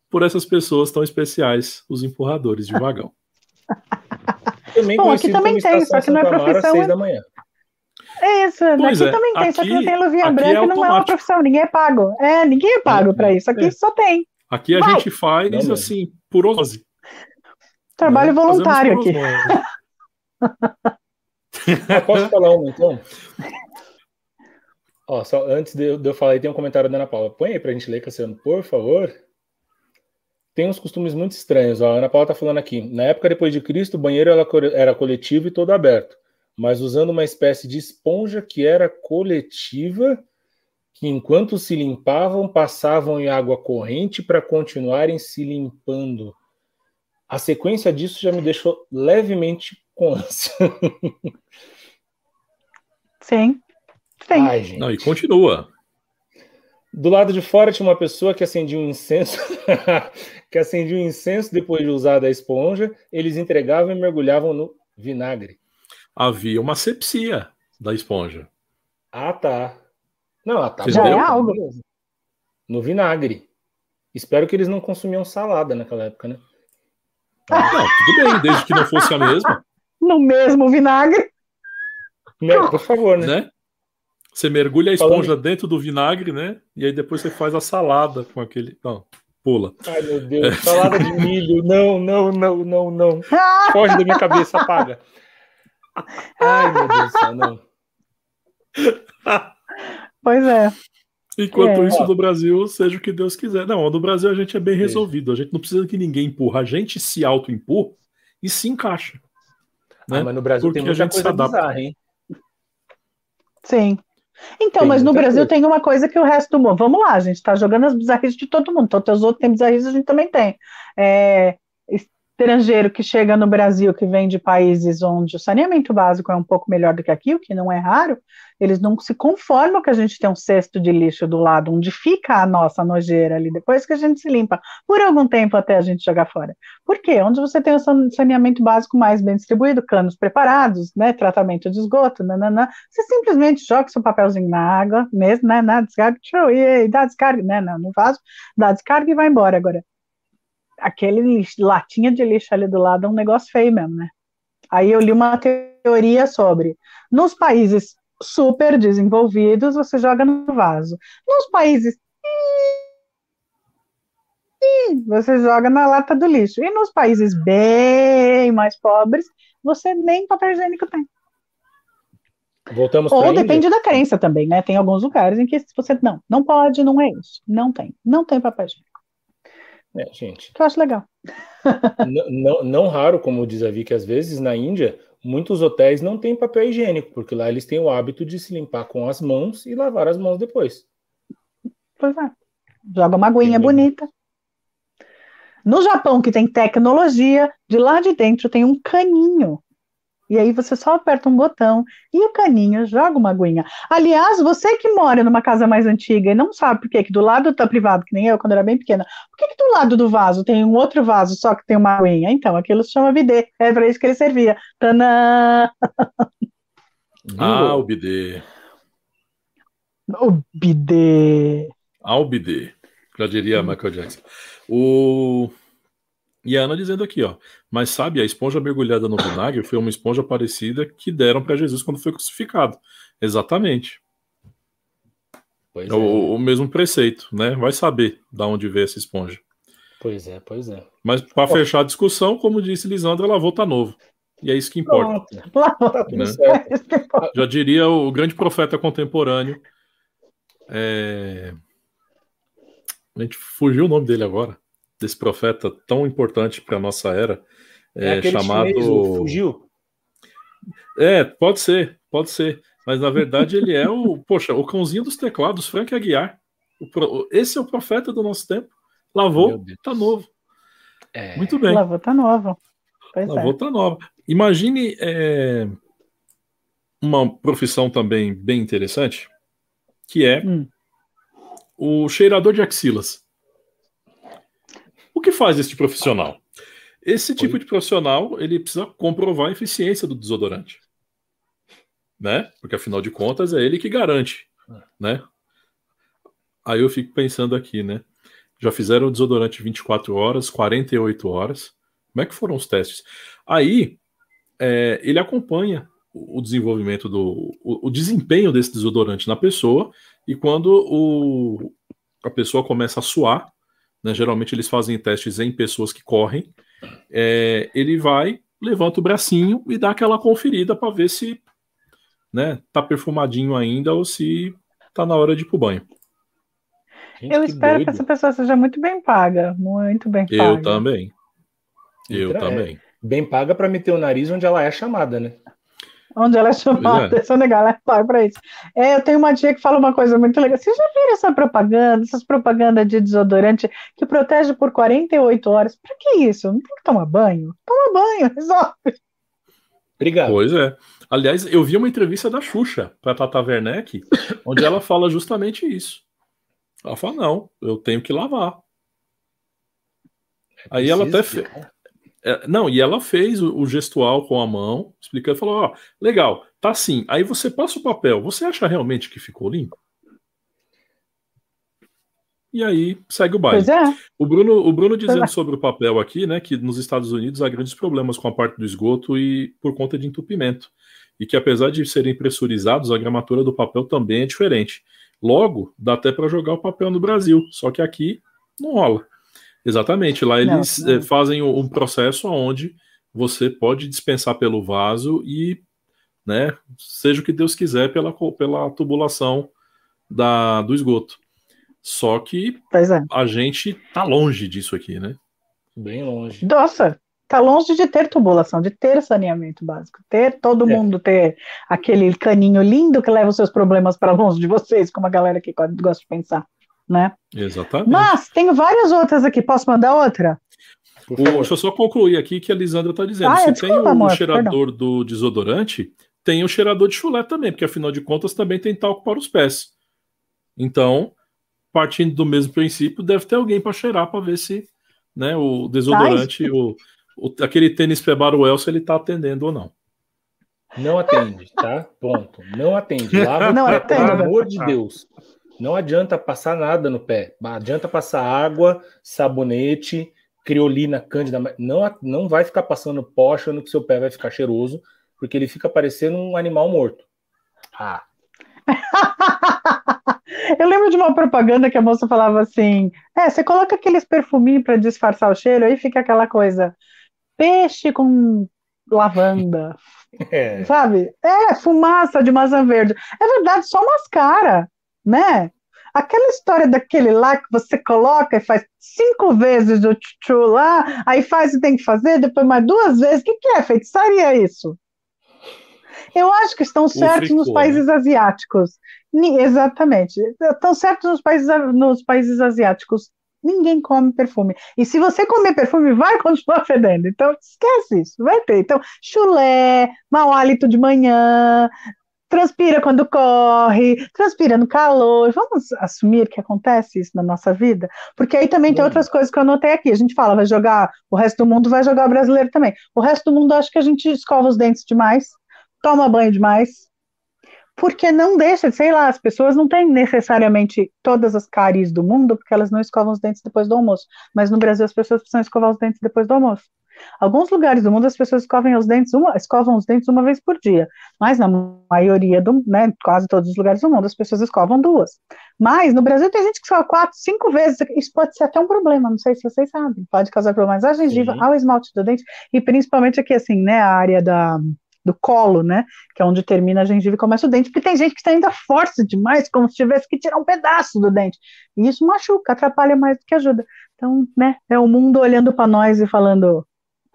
Speaker 1: por essas pessoas tão especiais, os empurradores de vagão.
Speaker 2: Também Bom, aqui também tem, só que não é profissão. Seis da manhã. É isso, pois aqui é. também tem, aqui, só que não tem luvinha branca é não é uma profissão, ninguém é pago. É, ninguém é pago é, para isso, aqui é. só tem.
Speaker 1: Aqui a Vai. gente faz, não, assim, por osmose.
Speaker 2: Trabalho né? voluntário aqui.
Speaker 3: posso falar um, então? Ó, só antes de eu, falar, tem um comentário da Ana Paula. Põe aí pra gente ler, Cassiano, por favor. Tem uns costumes muito estranhos. Ó. A Ana Paula tá falando aqui. Na época depois de Cristo, o banheiro era coletivo e todo aberto mas usando uma espécie de esponja que era coletiva, que enquanto se limpavam, passavam em água corrente para continuarem se limpando. A sequência disso já me deixou levemente com ânsia.
Speaker 2: Sim.
Speaker 1: Sim. Ai, Não, e continua.
Speaker 3: Do lado de fora tinha uma pessoa que acendia um incenso, que acendia um incenso depois de usar a esponja, eles entregavam e mergulhavam no vinagre
Speaker 1: havia uma sepsia da esponja.
Speaker 3: Ah, tá. Não, tá já é algo. No vinagre. Espero que eles não consumiam salada naquela época, né?
Speaker 1: Ah, não, tudo bem, desde que não fosse a mesma.
Speaker 2: No mesmo vinagre.
Speaker 3: Por favor, né? né?
Speaker 1: Você mergulha a esponja Falando... dentro do vinagre, né? E aí depois você faz a salada com aquele. Não, pula.
Speaker 3: Ai, meu Deus, é. salada de milho. Não, não, não, não, não. Foge da minha cabeça, apaga. Ai, meu Deus do céu, não.
Speaker 2: Pois é.
Speaker 1: Enquanto é. isso, no Brasil, seja o que Deus quiser. Não, no Brasil a gente é bem resolvido. A gente não precisa que ninguém empurra. A gente se auto-empurra e se encaixa. Né? Ah,
Speaker 3: mas no Brasil Porque tem muita a gente coisa bizarra, hein?
Speaker 2: Sim. Então, tem mas no Brasil coisa. tem uma coisa que o resto do mundo. Vamos lá, a gente está jogando as bizarrices de todo mundo. Então, os outros têm bizarrices, a gente também tem. É, estrangeiro que chega no Brasil, que vem de países onde o saneamento básico é um pouco melhor do que aqui, o que não é raro, eles não se conformam que a gente tem um cesto de lixo do lado onde fica a nossa nojeira ali, depois que a gente se limpa, por algum tempo até a gente jogar fora. Por quê? Onde você tem o saneamento básico mais bem distribuído, canos preparados, né, tratamento de esgoto, nananã, você simplesmente joga seu papelzinho na água, mesmo, né, na descarga, show, e, e dá descarga, né, no vaso, dá descarga e vai embora. Agora, aquele latinha de lixo ali do lado é um negócio feio mesmo, né? Aí eu li uma teoria sobre nos países super desenvolvidos você joga no vaso, nos países você joga na lata do lixo e nos países bem mais pobres você nem papel higiênico tem.
Speaker 3: Voltamos
Speaker 2: Ou depende da crença também, né? Tem alguns lugares em que você não, não pode, não é isso, não tem, não tem papel higiênico.
Speaker 3: É, gente.
Speaker 2: Que eu acho legal.
Speaker 3: não, não, não, raro, como diz a Vicky, às vezes na Índia, muitos hotéis não têm papel higiênico, porque lá eles têm o hábito de se limpar com as mãos e lavar as mãos depois.
Speaker 2: Pois é. Joga uma aguinha bonita. No Japão, que tem tecnologia, de lá de dentro tem um caninho e aí você só aperta um botão e o caninho joga uma aguinha. Aliás, você que mora numa casa mais antiga e não sabe por que, que do lado tá privado, que nem eu quando era bem pequena, por que, que do lado do vaso tem um outro vaso só que tem uma aguinha? Então, aquilo se chama bidê. É para isso que ele servia. Tanã!
Speaker 1: Ah, o bidê.
Speaker 2: O bidê.
Speaker 1: Ah, o bidê. Já diria hum. Michael Jackson. O... E a Ana dizendo aqui, ó. Mas sabe, a esponja mergulhada no vinagre foi uma esponja parecida que deram para Jesus quando foi crucificado. Exatamente. Pois o, é. o mesmo preceito, né? Vai saber da onde veio essa esponja.
Speaker 3: Pois é, pois é.
Speaker 1: Mas para fechar a discussão, como disse Lisandro, lavou tá novo. E é isso que importa. Tá né? Já diria o grande profeta contemporâneo. É... A gente fugiu o nome dele agora desse profeta tão importante para a nossa era, é, é chamado. Chinês,
Speaker 3: fugiu?
Speaker 1: É, pode ser, pode ser. Mas na verdade ele é o, poxa, o cãozinho dos teclados, Frank Aguiar. O, esse é o profeta do nosso tempo. Lavou, tá novo. É... Muito bem.
Speaker 2: Lavou, tá novo.
Speaker 1: Pois Lavou, é. tá nova. Imagine é, uma profissão também bem interessante, que é hum. o cheirador de axilas. Que faz este profissional? Esse tipo de profissional, ele precisa comprovar a eficiência do desodorante. Né? Porque afinal de contas é ele que garante, né? Aí eu fico pensando aqui, né? Já fizeram o desodorante 24 horas, 48 horas. Como é que foram os testes? Aí é, ele acompanha o desenvolvimento do o, o, desempenho desse desodorante na pessoa e quando o, a pessoa começa a suar, né, geralmente eles fazem testes em pessoas que correm, é, ele vai, levanta o bracinho e dá aquela conferida para ver se né, tá perfumadinho ainda ou se tá na hora de ir pro banho.
Speaker 2: Gente, eu que espero doido. que essa pessoa seja muito bem paga, muito bem paga.
Speaker 1: Eu também. Eu então, também. É,
Speaker 3: bem paga para meter o nariz onde ela é chamada, né?
Speaker 2: Onde ela é chamada, é. essa ela é paga para isso. É, eu tenho uma tia que fala uma coisa muito legal. Vocês já viram essa propaganda, essas propagandas de desodorante que protege por 48 horas? Para que isso? Não tem que tomar banho? Toma banho, resolve.
Speaker 1: Obrigado. Pois é. Aliás, eu vi uma entrevista da Xuxa para Tata Werneck, onde ela fala justamente isso. Ela fala: não, eu tenho que lavar. É Aí ela até, é, não, e ela fez o, gestual com a mão, explicando, falou: ó, legal, tá assim. Aí você passa o papel, você acha realmente que ficou limpo? e aí segue o baile.
Speaker 2: Pois é.
Speaker 1: O Bruno, o Bruno dizendo é. sobre o papel aqui, né, que nos Estados Unidos há grandes problemas com a parte do esgoto e por conta de entupimento. E que apesar de serem pressurizados, a gramatura do papel também é diferente. Logo, dá até para jogar o papel no Brasil, só que aqui não rola. Exatamente, lá eles não, não. Eh, fazem um processo onde você pode dispensar pelo vaso e, né, seja o que Deus quiser pela, pela tubulação da, do esgoto. Só que é. a gente tá longe disso aqui, né?
Speaker 3: Bem longe.
Speaker 2: Nossa, tá longe de ter tubulação, de ter saneamento básico, ter todo é. mundo ter aquele caninho lindo que leva os seus problemas para longe de vocês, como a galera que gosta de pensar né?
Speaker 1: Exatamente.
Speaker 2: Mas tenho várias outras aqui. Posso mandar outra?
Speaker 1: O, deixa eu só concluir aqui que a Lisandra está dizendo. Ah, Se desculpa, tem o amor, cheirador perdão. do desodorante, tem o cheirador de chulé também, porque afinal de contas também tem talco para os pés. Então, partindo do mesmo princípio, deve ter alguém para cheirar para ver se né, o desodorante, o, o, aquele tênis Febaruel, se ele está atendendo ou não.
Speaker 3: Não atende, tá? Ponto. Não atende. Lava, não atende. Pelo amor de Deus. Não adianta passar nada no pé. Adianta passar água, sabonete, criolina, cândida. Não, não vai ficar passando pó achando que seu pé vai ficar cheiroso, porque ele fica parecendo um animal morto. Ah.
Speaker 2: Eu lembro de uma propaganda que a moça falava assim: é, você coloca aqueles perfuminhos para disfarçar o cheiro, aí fica aquela coisa, peixe com lavanda, é. sabe? É, fumaça de maçã verde. É verdade, só mascara né? Aquela história daquele lá que você coloca e faz cinco vezes o tchu lá, aí faz o que tem que fazer, depois mais duas vezes. O que, que é? Feitiçaria isso? Eu acho que estão certos fricô, nos países né? asiáticos. Exatamente. Estão certos nos países, nos países asiáticos. Ninguém come perfume. E se você comer perfume, vai continuar fedendo. Então, esquece isso. Vai ter. Então, chulé, mau hálito de manhã, transpira quando corre, transpira no calor. Vamos assumir que acontece isso na nossa vida? Porque aí também tem outras coisas que eu anotei aqui. A gente fala, vai jogar, o resto do mundo vai jogar o brasileiro também. O resto do mundo acho que a gente escova os dentes demais, toma banho demais, porque não deixa, sei lá, as pessoas não têm necessariamente todas as caries do mundo, porque elas não escovam os dentes depois do almoço. Mas no Brasil as pessoas precisam escovar os dentes depois do almoço. Alguns lugares do mundo as pessoas escovam os dentes uma, escovam os dentes uma vez por dia, mas na maioria do, né, quase todos os lugares do mundo as pessoas escovam duas. Mas no Brasil tem gente que escova quatro, cinco vezes. Isso pode ser até um problema, não sei se vocês sabem. Pode causar problemas à gengiva, Sim. ao esmalte do dente e principalmente aqui assim, né, a área da do colo, né? Que é onde termina a gengiva e começa o dente, porque tem gente que ainda força demais, como se tivesse que tirar um pedaço do dente. E isso machuca, atrapalha mais do que ajuda. Então, né, é o mundo olhando para nós e falando: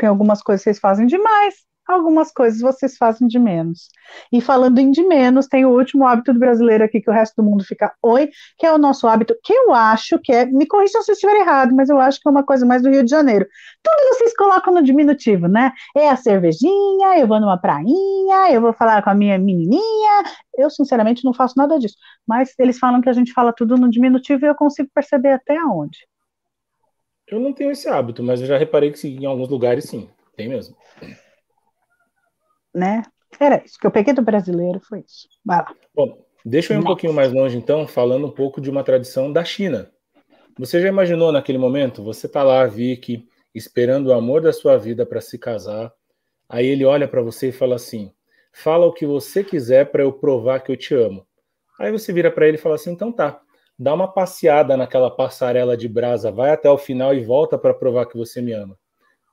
Speaker 2: tem algumas coisas que vocês fazem demais, algumas coisas vocês fazem de menos. E falando em de menos, tem o último hábito do brasileiro aqui que o resto do mundo fica oi, que é o nosso hábito, que eu acho que é, me corrijam se eu estiver errado, mas eu acho que é uma coisa mais do Rio de Janeiro. Tudo vocês colocam no diminutivo, né? É a cervejinha, eu vou numa prainha, eu vou falar com a minha menininha. Eu, sinceramente, não faço nada disso. Mas eles falam que a gente fala tudo no diminutivo e eu consigo perceber até aonde.
Speaker 3: Eu não tenho esse hábito, mas eu já reparei que em alguns lugares sim, tem mesmo.
Speaker 2: Né? Era isso. que eu peguei do brasileiro foi isso. Vai lá.
Speaker 3: Bom, deixa eu ir um Nossa. pouquinho mais longe, então, falando um pouco de uma tradição da China. Você já imaginou naquele momento? Você tá lá, Vicky, esperando o amor da sua vida para se casar. Aí ele olha para você e fala assim: fala o que você quiser para eu provar que eu te amo. Aí você vira para ele e fala assim: então tá dá uma passeada naquela passarela de brasa, vai até o final e volta para provar que você me ama.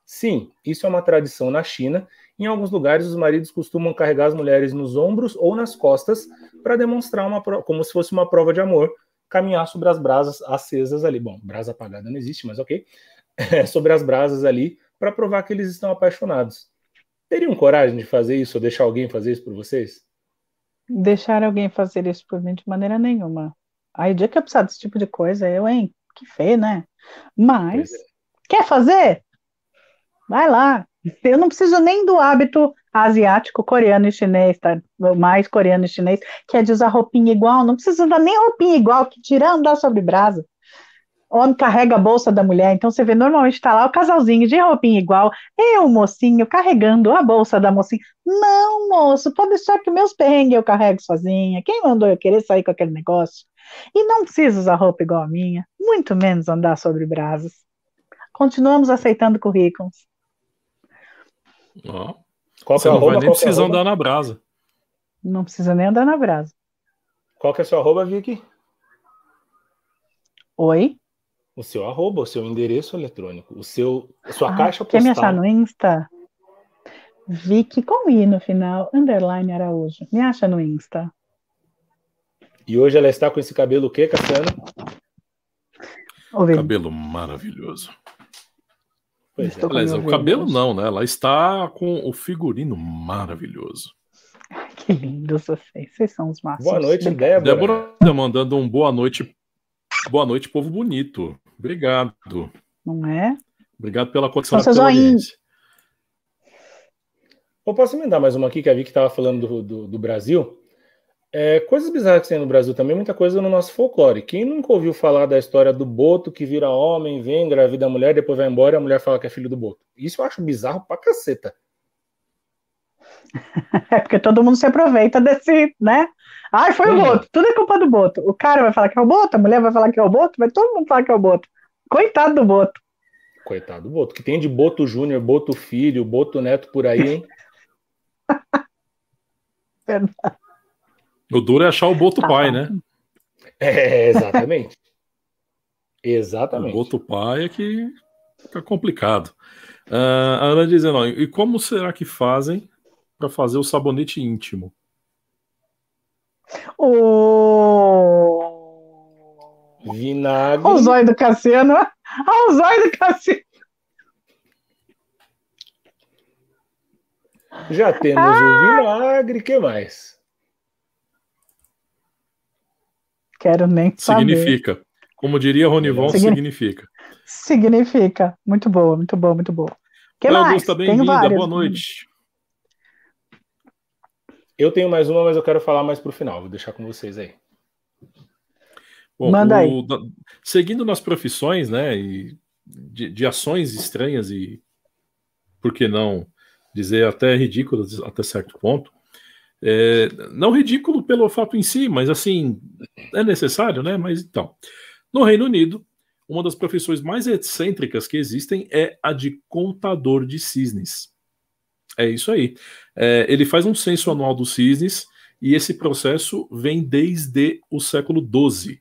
Speaker 3: Sim, isso é uma tradição na China. Em alguns lugares, os maridos costumam carregar as mulheres nos ombros ou nas costas para demonstrar uma como se fosse uma prova de amor, caminhar sobre as brasas acesas ali. Bom, brasa apagada não existe, mas ok. Sobre as brasas ali para provar que eles estão apaixonados. Teriam coragem de fazer isso ou deixar alguém fazer isso por vocês?
Speaker 2: Deixar alguém fazer isso por mim de maneira nenhuma. Aí o dia que eu precisar desse tipo de coisa, eu, hein? Que feio, né? Mas, é. quer fazer? Vai lá. Eu não preciso nem do hábito asiático, coreano e chinês, tá? Mais coreano e chinês, que é de usar roupinha igual. Não precisa usar nem roupinha igual, que tirar andar sobre brasa. O homem carrega a bolsa da mulher, então você vê, normalmente está lá o casalzinho de roupinha igual, e o mocinho carregando a bolsa da mocinha. Não, moço, pode deixar que meus perrengues eu carrego sozinha. Quem mandou eu querer sair com aquele negócio? E não precisa usar roupa igual a minha, muito menos andar sobre brasas. Continuamos aceitando currículos.
Speaker 1: Ó, qual Você não arroba, vai nem precisar andar na brasa.
Speaker 2: Não precisa nem andar na brasa.
Speaker 3: Qual que é seu arroba, Vicky?
Speaker 2: Oi?
Speaker 3: O seu arroba, o seu endereço eletrônico, o seu, a sua ah, caixa
Speaker 2: postal. Quer me achar no Insta? Vicky com I no final, underline Araújo. Me acha no Insta.
Speaker 3: E hoje ela está com esse cabelo o quê, Cassiano?
Speaker 1: Cabelo maravilhoso. Pois é. Aliás, o cabelo não, né? Ela está com o figurino maravilhoso.
Speaker 2: Que lindos vocês. Vocês são os máximos.
Speaker 3: Boa noite, Débora.
Speaker 1: Débora mandando um boa noite. Boa noite, povo bonito. Obrigado.
Speaker 2: Não é?
Speaker 1: Obrigado pela condição da audiência.
Speaker 3: Eu posso emendar mais uma aqui que a Vicky estava falando do, do, do Brasil. É, coisas bizarras que tem no Brasil também, muita coisa no nosso folclore. Quem nunca ouviu falar da história do boto que vira homem, vem, engravida a mulher, depois vai embora e a mulher fala que é filho do boto? Isso eu acho bizarro pra caceta.
Speaker 2: É porque todo mundo se aproveita desse, né? Ai, foi o Boto, tudo é culpa do Boto. O cara vai falar que é o Boto, a mulher vai falar que é o Boto, vai todo mundo falar que é o Boto. Coitado do Boto.
Speaker 3: Coitado do Boto. Que tem de Boto Júnior, Boto Filho, Boto Neto por aí, hein?
Speaker 1: Verdade. O duro é achar o Boto tá pai, né?
Speaker 3: É, exatamente. exatamente.
Speaker 1: O Boto pai é que fica complicado. Uh, a Ana dizendo, ó, e como será que fazem para fazer o sabonete íntimo?
Speaker 2: O
Speaker 3: vinagre.
Speaker 2: O zóio do Cassiano. Ah, o zóio do Cassiano.
Speaker 3: Já temos ah. o vinagre, que mais?
Speaker 2: Quero nem
Speaker 1: saber. Significa. Como diria Ronivon, Signi... significa.
Speaker 2: Significa. Muito boa, muito boa, muito boa.
Speaker 1: que Oi, mais? Augusta, bem-vinda. Boa noite.
Speaker 3: Eu tenho mais uma, mas eu quero falar mais para o final. Vou deixar com vocês aí.
Speaker 1: Bom, Manda aí. seguindo nas profissões, né, e de, de, ações estranhas e, por que não dizer até ridículas até certo ponto, é, não ridículo pelo fato em si, mas assim, é necessário, né? Mas então, no Reino Unido, uma das profissões mais excêntricas que existem é a de contador de cisnes. É isso aí. É, ele faz um censo anual dos cisnes e esse processo vem desde o século XII,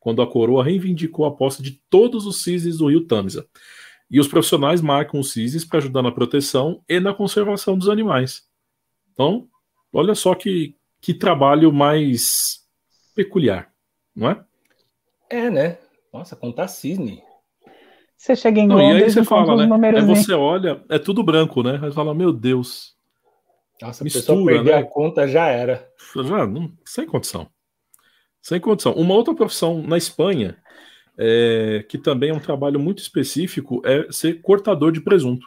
Speaker 1: quando a coroa reivindicou a posse de todos os cisnes do rio Tamisa. E os profissionais marcam os cisnes para ajudar na proteção e na conservação dos animais. Então, Olha só que, que trabalho mais peculiar, não é?
Speaker 3: É, né? Nossa, contar cisne.
Speaker 2: Você chega em não,
Speaker 1: Londres e aí você fala, né? Aí você olha, é tudo branco, né? Aí você fala, meu Deus.
Speaker 3: Nossa, mistura, a perder né? a conta já era.
Speaker 1: Já, não, sem condição. Sem condição. Uma outra profissão na Espanha, é, que também é um trabalho muito específico, é ser cortador de presunto.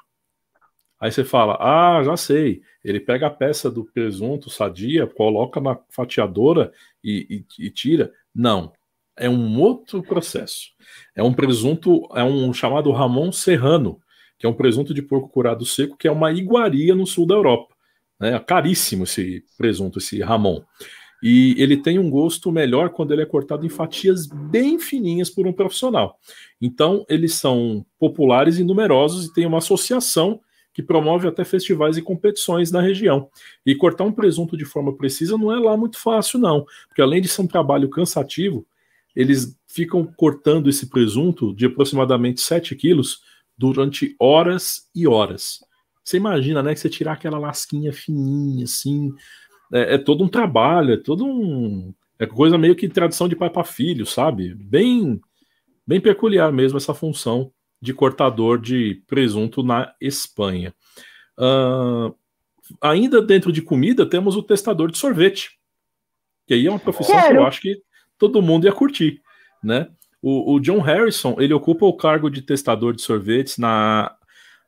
Speaker 1: Aí você fala, ah, já sei. Ele pega a peça do presunto sadia, coloca na fatiadora e, e, e tira. Não, é um outro processo. É um presunto, é um chamado Ramon Serrano, que é um presunto de porco curado seco, que é uma iguaria no sul da Europa. É caríssimo esse presunto, esse Ramon. E ele tem um gosto melhor quando ele é cortado em fatias bem fininhas por um profissional. Então, eles são populares e numerosos e tem uma associação que promove até festivais e competições na região. E cortar um presunto de forma precisa não é lá muito fácil, não, porque além de ser um trabalho cansativo, eles ficam cortando esse presunto de aproximadamente 7 quilos durante horas e horas. Você imagina, né, que você tirar aquela lasquinha fininha, assim, é, é todo um trabalho, é todo um. É coisa meio que tradição de pai para filho, sabe? Bem, bem peculiar mesmo essa função de cortador de presunto na Espanha. Uh, ainda dentro de comida, temos o testador de sorvete, que aí é uma profissão Quero. que eu acho que todo mundo ia curtir, né? O, o, John Harrison, ele ocupa o cargo de testador de sorvetes na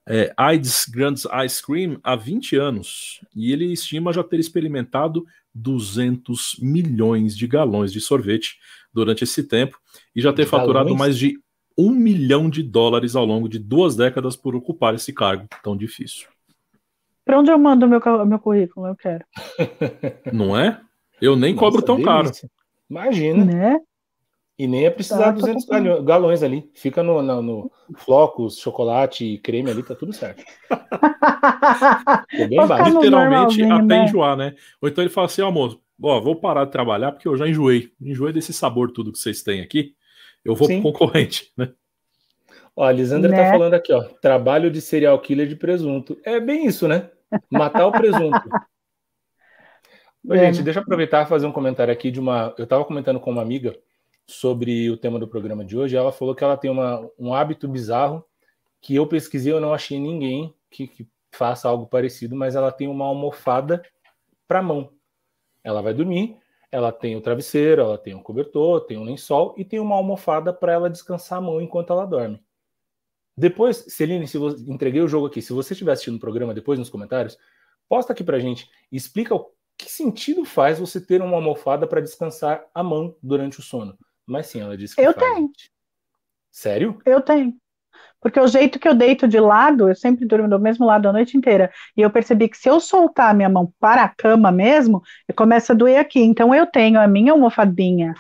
Speaker 1: é, Ides Grands Ice Cream há 20 anos, e ele estima já ter experimentado 200 milhões de galões de sorvete durante esse tempo e já ter faturado mais de um milhão de dólares ao longo de duas décadas por ocupar esse cargo tão difícil.
Speaker 2: Para onde eu mando meu, meu currículo? Eu quero.
Speaker 1: Não é? Eu nem Nossa, cobro tão delícia. caro.
Speaker 3: Imagina. Né? E nem é precisar de tá, 200 tá galões ali. Fica no, no, no, flocos, chocolate e creme ali, tá tudo certo.
Speaker 1: bem baixo. Literalmente até né? enjoar, né? Ou então ele fala assim, ó, oh, moço, ó, vou parar de trabalhar porque eu já enjoei. Enjoei desse sabor tudo que vocês têm aqui. Eu vou Sim. pro concorrente, né?
Speaker 3: Ó, a Lisandra tá né? tá falando aqui, ó. Trabalho de serial killer de presunto. É bem isso, né? Matar o presunto. É, gente, deixa eu aproveitar e fazer um comentário aqui de uma. Eu tava comentando com uma amiga sobre o tema do programa de hoje. Ela falou que ela tem uma, um hábito bizarro que eu pesquisei, eu não achei ninguém que, que faça algo parecido, mas ela tem uma almofada para mão. Ela vai dormir, ela tem o travesseiro, ela tem o cobertor, tem um lençol e tem uma almofada para ela descansar a mão enquanto ela dorme. Depois, Celine, se você entreguei o jogo aqui, se você estiver assistindo o programa depois nos comentários, posta aqui pra gente explica o que sentido faz você ter uma almofada para descansar a mão durante o sono. Mas sim, ela disse que
Speaker 2: Eu faz. tenho.
Speaker 3: Sério?
Speaker 2: Eu tenho. Porque o jeito que eu deito de lado, eu sempre durmo do mesmo lado a noite inteira. E eu percebi que se eu soltar a minha mão para a cama mesmo, eu começo a doer aqui. Então eu tenho a minha almofadinha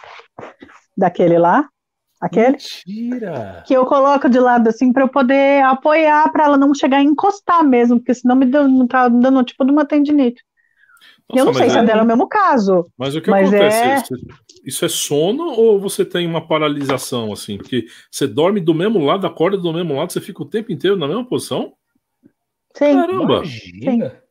Speaker 2: daquele lá, aquele
Speaker 3: Mentira.
Speaker 2: que eu coloco de lado assim para eu poder apoiar para ela não chegar a encostar mesmo, porque senão me deu, tá dando tipo de uma tendinite. Nossa, eu não sei se é, é dela o mesmo caso.
Speaker 1: Mas o que acontece? É... Isso é sono ou você tem uma paralisação, assim? Porque você dorme do mesmo lado, acorda do mesmo lado, você fica o tempo inteiro na mesma posição?
Speaker 2: Sim.
Speaker 1: Caramba!
Speaker 3: Imagina. Sim.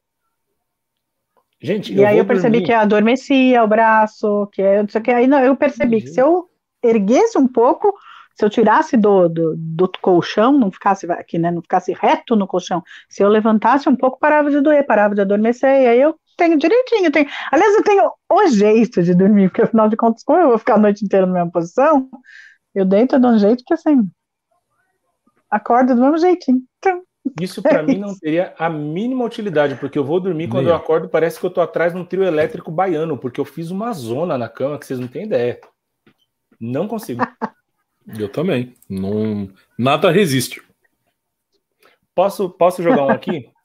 Speaker 2: Gente, e aí eu percebi dormir. que adormecia o braço, que é, só que aí não, eu percebi Entendi. que se eu erguesse um pouco, se eu tirasse do, do, do, colchão, não ficasse aqui, né, não ficasse reto no colchão, se eu levantasse um pouco, parava de doer, parava de adormecer, e aí eu tenho direitinho. Tenho... Aliás, eu tenho o jeito de dormir, porque afinal de contas, como eu vou ficar a noite inteira na mesma posição, eu deito de um jeito que assim. Acordo do mesmo jeitinho.
Speaker 3: Isso para é mim não teria a mínima utilidade, porque eu vou dormir quando eu acordo, parece que eu tô atrás de um trio elétrico baiano, porque eu fiz uma zona na cama que vocês não têm ideia. Não consigo.
Speaker 1: eu também. Não, nada resiste.
Speaker 3: Posso, posso jogar um aqui?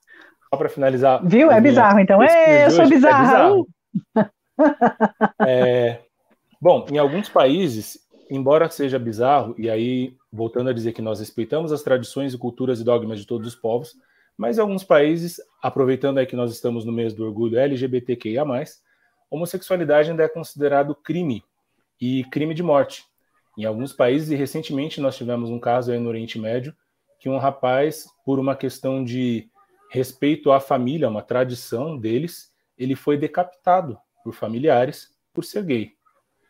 Speaker 3: Só para finalizar.
Speaker 2: Viu? É bizarro, então. É, eu sou bizarra.
Speaker 3: É é, bom, em alguns países, embora seja bizarro, e aí voltando a dizer que nós respeitamos as tradições e culturas e dogmas de todos os povos, mas em alguns países, aproveitando aí que nós estamos no mês do orgulho LGBTQIA+, homossexualidade ainda é considerado crime e crime de morte. Em alguns países, e recentemente nós tivemos um caso aí no Oriente Médio, que um rapaz, por uma questão de respeito à família, uma tradição deles, ele foi decapitado por familiares por ser gay.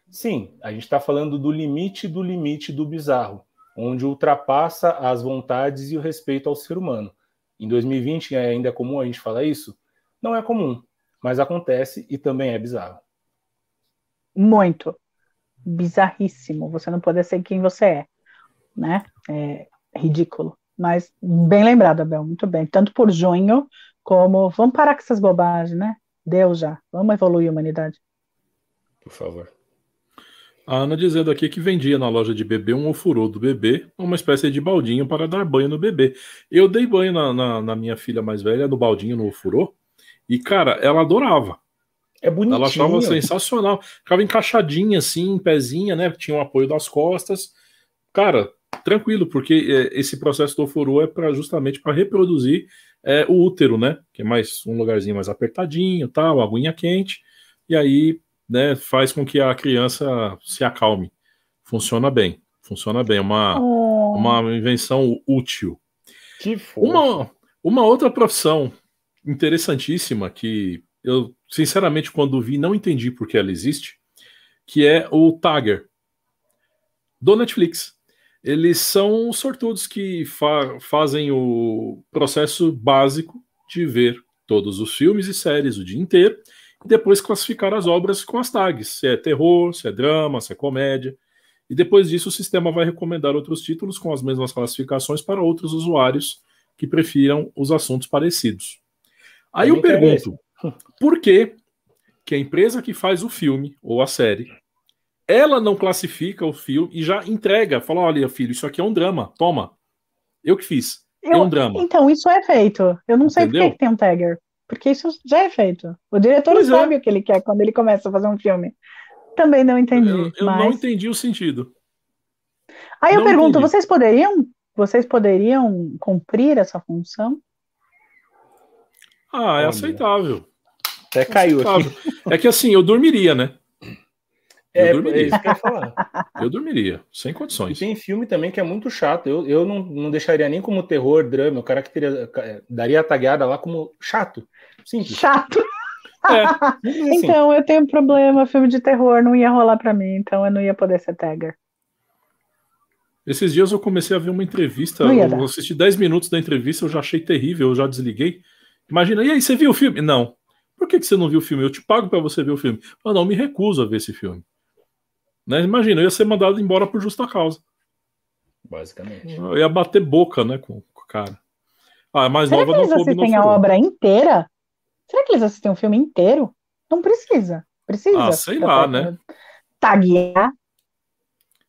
Speaker 3: Sim, a gente está falando do limite do limite do bizarro, onde ultrapassa as vontades e o respeito ao ser humano. Em 2020 ainda é comum a gente falar isso? Não é comum, mas acontece e também é bizarro.
Speaker 2: Muito. Bizarríssimo. Você não pode ser quem você é, né? É ridículo. Mas bem lembrado, Abel, muito bem. Tanto por junho, como vamos parar com essas bobagens, né? Deu já. Vamos evoluir a humanidade.
Speaker 3: Por favor.
Speaker 1: A Ana dizendo aqui que vendia na loja de bebê um ofurô do bebê, uma espécie de baldinho para dar banho no bebê. Eu dei banho na, na, na minha filha mais velha, no baldinho, no ofurô, e, cara, ela adorava.
Speaker 3: É bonitinho.
Speaker 1: Ela achava sensacional. Ficava encaixadinha assim, pezinha, né? Tinha o um apoio das costas. Cara, tranquilo, porque é, esse processo do ofurô é para justamente para reproduzir é, o útero, né? Que é mais um lugarzinho mais apertadinho, tal, aguinha quente, e aí, né, faz com que a criança se acalme. Funciona bem, funciona bem, uma, oh. uma invenção útil.
Speaker 3: Que
Speaker 1: uma, uma outra profissão interessantíssima que eu, sinceramente, quando vi, não entendi por que ela existe, que é o Tagger, do Netflix eles são sortudos que fa fazem o processo básico de ver todos os filmes e séries o dia inteiro e depois classificar as obras com as tags, se é terror, se é drama, se é comédia. E depois disso o sistema vai recomendar outros títulos com as mesmas classificações para outros usuários que prefiram os assuntos parecidos. Aí eu, eu pergunto, por que que a empresa que faz o filme ou a série ela não classifica o filme e já entrega, fala: olha, filho, isso aqui é um drama, toma. Eu que fiz. Eu, é um drama.
Speaker 2: Então, isso é feito. Eu não sei por que tem um tagger. Porque isso já é feito. O diretor pois é. sabe é. o que ele quer quando ele começa a fazer um filme. Também não entendi.
Speaker 1: Eu, eu
Speaker 2: mas...
Speaker 1: não entendi o sentido.
Speaker 2: Aí eu pergunto, entendi. vocês poderiam, vocês poderiam cumprir essa função?
Speaker 1: Ah, é aceitável.
Speaker 3: Até é caiu aceitável.
Speaker 1: aqui. É que assim, eu dormiria, né?
Speaker 3: É, eu dormiria. é isso que eu ia falar.
Speaker 1: Eu dormiria, sem condições.
Speaker 3: E tem filme também que é muito chato. Eu, eu não, não deixaria nem como terror, drama. O cara que teria, daria a tagueada lá como chato. Simples.
Speaker 2: Chato. É, assim. Então, eu tenho um problema. Filme de terror não ia rolar para mim. Então, eu não ia poder ser tagger.
Speaker 1: Esses dias eu comecei a ver uma entrevista. Eu assisti 10 minutos da entrevista, eu já achei terrível, eu já desliguei. Imagina, e aí, você viu o filme? Não. Por que, que você não viu o filme? Eu te pago para você ver o filme. Eu não, me recuso a ver esse filme. Né? Imagina, eu ia ser mandado embora por justa causa.
Speaker 3: Basicamente.
Speaker 1: Eu ia bater boca, né, com, com o cara. Ah, é mais
Speaker 2: Será
Speaker 1: nova
Speaker 2: que eles
Speaker 1: não
Speaker 2: assistem a obra inteira? Será que eles assistem o filme inteiro? Não precisa. Precisa.
Speaker 1: Ah, sei lá, né?
Speaker 2: Taguear.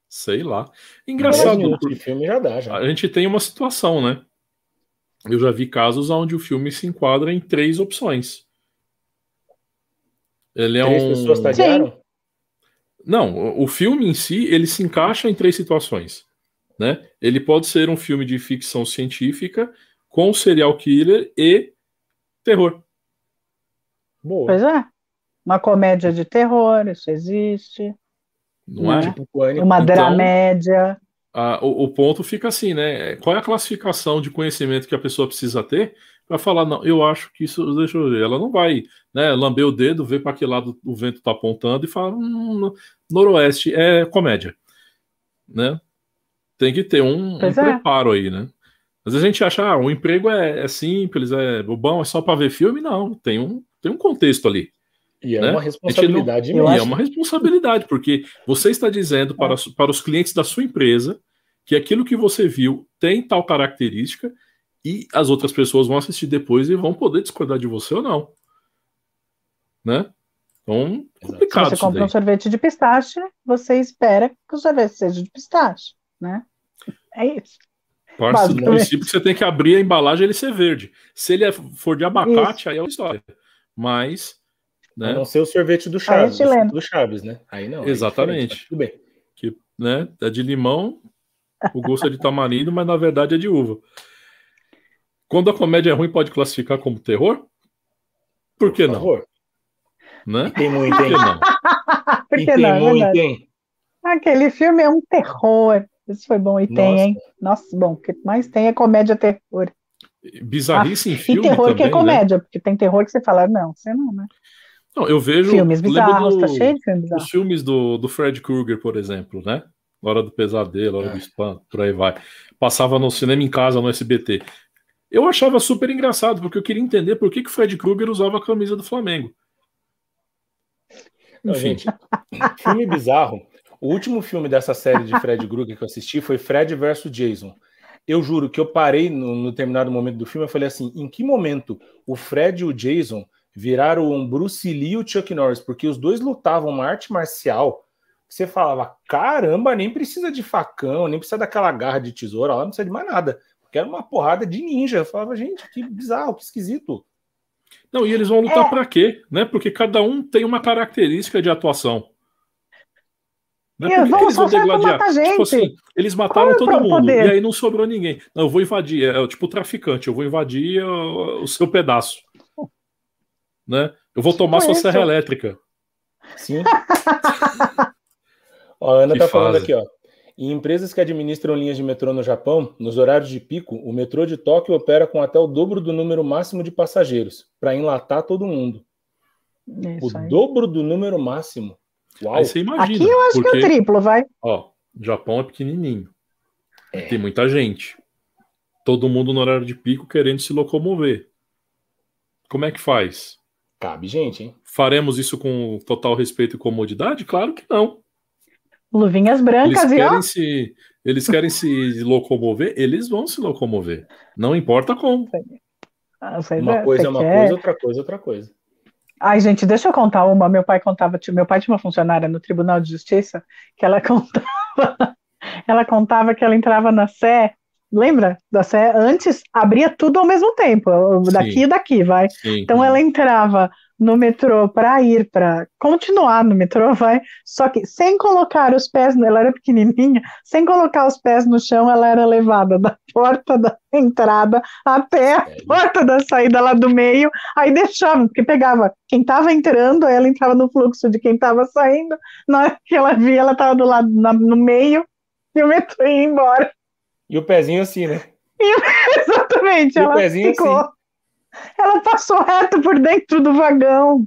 Speaker 1: Sei lá. Engraçado.
Speaker 3: O filme já dá, já.
Speaker 1: A gente tem uma situação, né? Eu já vi casos onde o filme se enquadra em três opções. Ele é
Speaker 3: três
Speaker 1: um.
Speaker 3: pessoas taguearam? Sim.
Speaker 1: Não, o filme em si, ele se encaixa em três situações. Né? Ele pode ser um filme de ficção científica com serial killer e terror.
Speaker 2: Boa. Pois é. Uma comédia de terror, isso existe.
Speaker 1: Não é?
Speaker 2: Tipo, Uma então, dramédia.
Speaker 1: A, o, o, ponto fica assim, né? Qual é a classificação de conhecimento que a pessoa precisa ter para falar, não, eu acho que isso, deixa eu ver, ela não vai, né, lamber o dedo, ver para que lado o vento está apontando e falar, hum, noroeste é comédia, né? Tem que ter um, um é. preparo aí, né? Às vezes a gente acha, ah, o emprego é, é simples, é bom, é só para ver filme, não, tem um, tem um contexto ali.
Speaker 3: E é né? uma responsabilidade
Speaker 1: não, E é uma responsabilidade, porque você está dizendo para, é. para os clientes da sua empresa que aquilo que você viu tem tal característica e as outras pessoas vão assistir depois e vão poder discordar de você ou não. Né? Então, complicado.
Speaker 2: Se você compra um sorvete de pistache, você espera que o sorvete seja de pistache, né? É isso.
Speaker 1: Parte do princípio que você tem que abrir a embalagem e ele ser verde. Se ele é, for de abacate, isso. aí é outra história. Mas. Né?
Speaker 3: A não ser o sorvete do Chaves. É do Chaves, né? Aí não.
Speaker 1: Exatamente. Aí tudo bem. Que, né, é de limão, o gosto é de tamarindo, mas na verdade é de uva. Quando a comédia é ruim, pode classificar como terror? Por que Por não? Né?
Speaker 3: tem muito, hein?
Speaker 2: Não? Por que
Speaker 3: tem
Speaker 2: não? É? Aquele filme é um terror. Isso foi bom. E Nossa. tem, hein? Nossa, bom, o que mais tem é comédia terror.
Speaker 1: Bizarrice ah, em filme.
Speaker 2: E terror
Speaker 1: também,
Speaker 2: que é comédia, né? porque tem terror que você fala, não, você não, né?
Speaker 1: Não, eu vejo.
Speaker 2: Filmes bizarros, do, tá cheio de filmes bizarros.
Speaker 1: Os filmes do, do Fred Krueger, por exemplo, né? Hora do Pesadelo, Hora é. do Espanto, por aí vai. Passava no cinema em casa, no SBT. Eu achava super engraçado, porque eu queria entender por que, que o Fred Krueger usava a camisa do Flamengo.
Speaker 3: Não, gente, filme bizarro. O último filme dessa série de Fred Krueger que eu assisti foi Fred vs Jason. Eu juro que eu parei no, no determinado momento do filme e falei assim: em que momento o Fred e o Jason viraram um Bruce Lee e o Chuck Norris? Porque os dois lutavam uma arte marcial. Você falava, caramba, nem precisa de facão, nem precisa daquela garra de tesoura lá, não precisa de mais nada que era uma porrada de ninja. Eu falava, gente, que bizarro, que esquisito.
Speaker 1: Não, e eles vão lutar é. para quê? Né? Porque cada um tem uma característica de atuação.
Speaker 2: Né? Por que eles vão degladiar? Tipo
Speaker 1: assim, eles mataram Qual todo mundo poder? e aí não sobrou ninguém. Não, eu vou invadir, é, é tipo traficante, eu vou invadir o, o seu pedaço. Né? Eu vou tomar tipo sua serra elétrica.
Speaker 3: Sim. ó, a Ana que tá fase. falando aqui, ó. Em empresas que administram linhas de metrô no Japão, nos horários de pico, o metrô de Tóquio opera com até o dobro do número máximo de passageiros, para enlatar todo mundo. Isso o aí. dobro do número máximo.
Speaker 1: Uau. Aí você imagina.
Speaker 2: Aqui eu acho porque, que é o triplo, vai.
Speaker 1: Ó, o Japão é pequenininho. É. Tem muita gente. Todo mundo no horário de pico querendo se locomover. Como é que faz?
Speaker 3: Cabe gente, hein?
Speaker 1: Faremos isso com total respeito e comodidade? Claro que não.
Speaker 2: Luvinhas brancas
Speaker 1: eles querem
Speaker 2: e ó.
Speaker 1: Se, eles querem se locomover, eles vão se locomover. Não importa como.
Speaker 3: Ah, uma coisa é uma quer... coisa, outra coisa é outra coisa.
Speaker 2: Ai, gente, deixa eu contar uma. Meu pai contava, meu pai tinha uma funcionária no Tribunal de Justiça que ela contava, ela contava que ela entrava na Sé, lembra da Sé? Antes abria tudo ao mesmo tempo, daqui Sim. e daqui, vai. Sim. Então ela entrava no metrô para ir para continuar no metrô, vai. Só que sem colocar os pés, ela era pequenininha, sem colocar os pés no chão, ela era levada da porta da entrada até a porta da saída lá do meio, aí deixava, porque pegava quem estava entrando, aí ela entrava no fluxo de quem estava saindo, na hora que ela via, ela estava do lado na, no meio e o metrô ia embora.
Speaker 3: E o pezinho assim, né?
Speaker 2: E, exatamente, e ela ficou. Assim. Ela passou reto por dentro do vagão.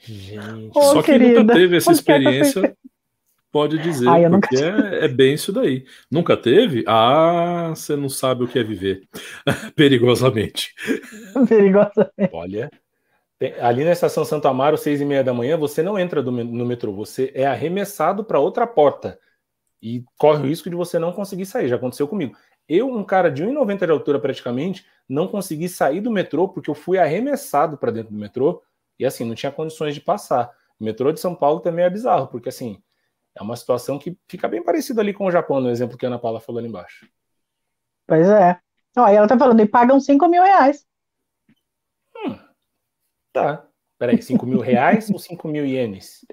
Speaker 1: Gente, oh, só que querida, nunca teve essa experiência, pode dizer, Ai, porque é, é, bem isso daí. Nunca teve? Ah, você não sabe o que é viver. Perigosamente.
Speaker 2: Perigosamente.
Speaker 3: Olha, tem, ali na estação Santo Amaro, seis e meia da manhã, você não entra do, no metrô, você é arremessado para outra porta e corre o risco de você não conseguir sair. Já aconteceu comigo. Eu, um cara de 1,90 de altura praticamente, não consegui sair do metrô porque eu fui arremessado para dentro do metrô e assim, não tinha condições de passar. O metrô de São Paulo também é bizarro, porque assim, é uma situação que fica bem parecida ali com o Japão, no exemplo que a Ana Paula falou ali embaixo.
Speaker 2: Pois é. Ó, e ela tá falando, e pagam 5 mil reais.
Speaker 3: Hum, tá. Peraí, 5 mil reais ou 5 mil ienes?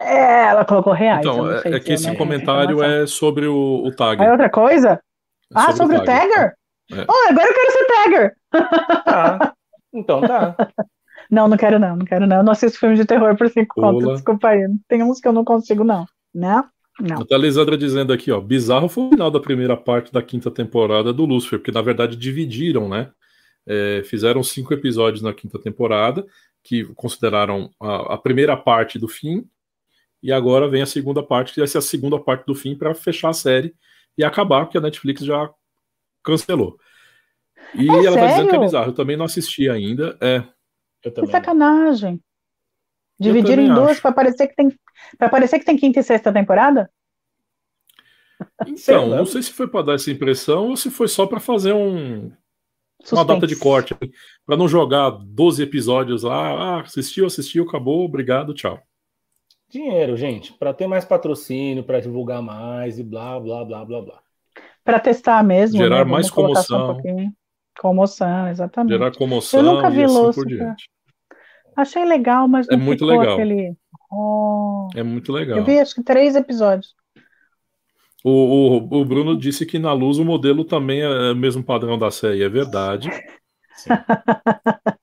Speaker 2: É, ela colocou reais.
Speaker 1: Então, é, é que esse comentário é sobre o, o tag.
Speaker 2: É outra coisa? É ah, sobre, o Tagger? É. Oh, agora eu quero ser Tagger!
Speaker 3: Tá. Então tá.
Speaker 2: Não, não quero não, não quero não. Eu não assisto filme de terror por cinco contas, desculpa aí. Tem uns que eu não consigo não, né? Não.
Speaker 1: A Lisandra dizendo aqui, ó, bizarro foi o final da primeira parte da quinta temporada do Lucifer, porque na verdade dividiram, né? É, fizeram cinco episódios na quinta temporada, que consideraram a, a, primeira parte do fim, e agora vem a segunda parte, que vai ser a segunda parte do fim para fechar a série e acabar, porque a Netflix já cancelou. E é ela sério? tá dizendo que é bizarro. Eu também não assisti ainda. É.
Speaker 2: Eu também. Que sacanagem. Dividir em duas para parecer que tem para parecer que tem quinta e sexta temporada?
Speaker 1: Então, não sei se foi para dar essa impressão ou se foi só para fazer um Suspense. uma data de corte, para não jogar 12 episódios lá, ah, assistiu, assistiu, acabou, obrigado, tchau.
Speaker 3: Dinheiro, gente, para ter mais patrocínio, para divulgar mais e blá, blá, blá, blá, blá.
Speaker 2: Para testar mesmo.
Speaker 1: Gerar né? mais comoção. Um
Speaker 2: comoção, exatamente.
Speaker 1: Gerar comoção Eu nunca vi assim por diante.
Speaker 2: Achei legal, mas
Speaker 1: é muito legal.
Speaker 2: Aquele... Oh...
Speaker 1: É muito legal.
Speaker 2: Eu vi acho que três episódios.
Speaker 1: O, o, o, Bruno disse que na luz o modelo também é o mesmo padrão da série, é verdade.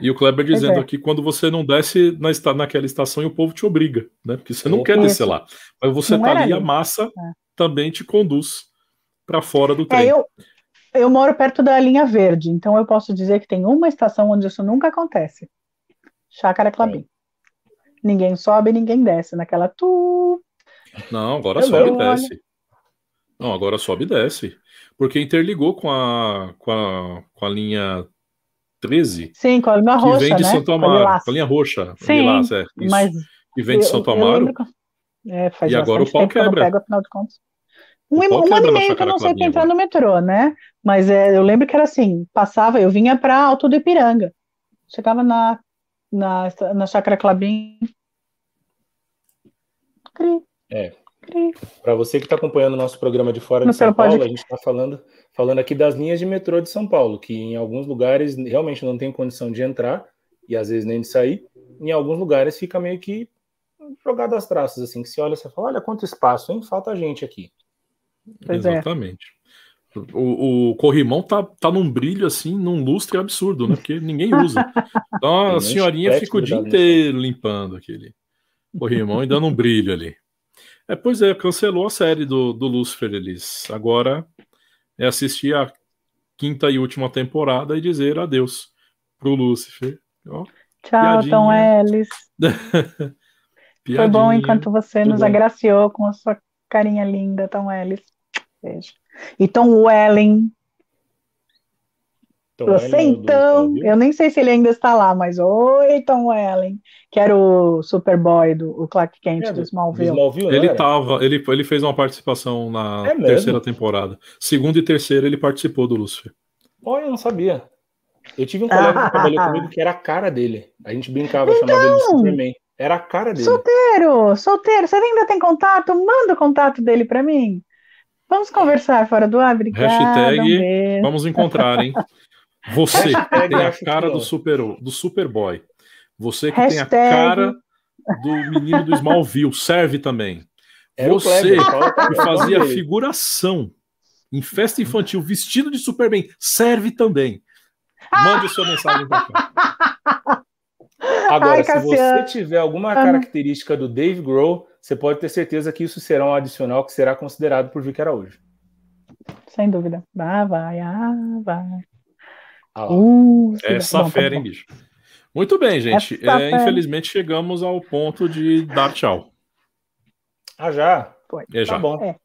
Speaker 1: E o Kleber dizendo é. aqui, quando você não desce na, naquela estação e o povo te obriga, né? Porque você não quer Isso. descer lá. Mas você não tá ali, ali, a massa é. também te conduz para fora do é, trem.
Speaker 2: É, eu, eu moro perto da linha verde, então eu posso dizer que tem uma estação onde isso nunca acontece. Chácara Clabim. Ninguém sobe, ninguém desce naquela tu.
Speaker 1: Não, agora eu sobe e desce. Não, agora sobe e desce. Porque interligou com a, com a, com a linha 13.
Speaker 2: Sim, com a linha roxa. Que vem de né?
Speaker 1: Santo Amaro, com a linha roxa.
Speaker 2: Sim, Lilás, é, mas.
Speaker 1: Que vem de Santo Amaro.
Speaker 2: É,
Speaker 1: e agora o pau quebra.
Speaker 2: Pego, afinal de contas. Um, um ano e meio que eu não sei pra entrar no metrô, né? Mas é, eu lembro que era assim: passava, eu vinha para Alto do Ipiranga. Chegava na, na, na Chácara Clabim.
Speaker 3: Cri. É. Para você que está acompanhando o nosso programa de fora de São Paulo, pode... a gente está falando, falando aqui das linhas de metrô de São Paulo, que em alguns lugares realmente não tem condição de entrar e às vezes nem de sair. Em alguns lugares fica meio que jogado às traças, assim, que se olha, você fala, olha quanto espaço, hein? Falta gente aqui.
Speaker 1: Pois é. Exatamente. É. O, o, corrimão tá, tá num brilho assim, num lustre absurdo, né? Porque ninguém usa. Então a senhorinha fica o dia inteiro limpando aquele corrimão e dando um brilho ali. É, pois é, cancelou a série do, do Lucifer. Eles agora é assistir a quinta e última temporada e dizer adeus pro Lucifer.
Speaker 2: Ó, Tchau, Tom Ellis. Foi bom enquanto você nos bom. agraciou com a sua carinha linda, Tom Ellis. Beijo. E Tom Welling, Tom Você Ellen então, eu nem sei se ele ainda está lá, mas oi, Tom Ellen, que era o Superboy do o Clark Kent é, do Smallville.
Speaker 1: Smallville ele tava, ele, ele fez uma participação na é terceira temporada. Segunda e terceira ele participou do Lucifer.
Speaker 3: Olha, eu não sabia. Eu tive um colega que trabalhou comigo que era a cara dele. A gente brincava, então, chamava ele de Superman. Era a cara dele.
Speaker 2: Solteiro, solteiro. Você ainda tem contato? Manda o contato dele para mim. Vamos conversar fora do ar, obrigada.
Speaker 1: Hashtag um vamos encontrar, hein? Você que tem a cara do, super, do Superboy. Você que Hashtag... tem a cara do menino do Smallville. Serve também. Você que fazia figuração em festa infantil vestido de Superman. Serve também. Mande sua mensagem para cá.
Speaker 3: Agora, Ai, se você tiver alguma característica do Dave Grohl, você pode ter certeza que isso será um adicional que será considerado por Vicky Araújo.
Speaker 2: Sem dúvida. Ah, vai, ah, vai.
Speaker 1: Ah, uh, Essa bom, fera, hein, bicho? Muito bem, gente. É, infelizmente chegamos ao ponto de dar tchau.
Speaker 3: Ah, já?
Speaker 1: Foi. É, já.
Speaker 3: Tá bom. É.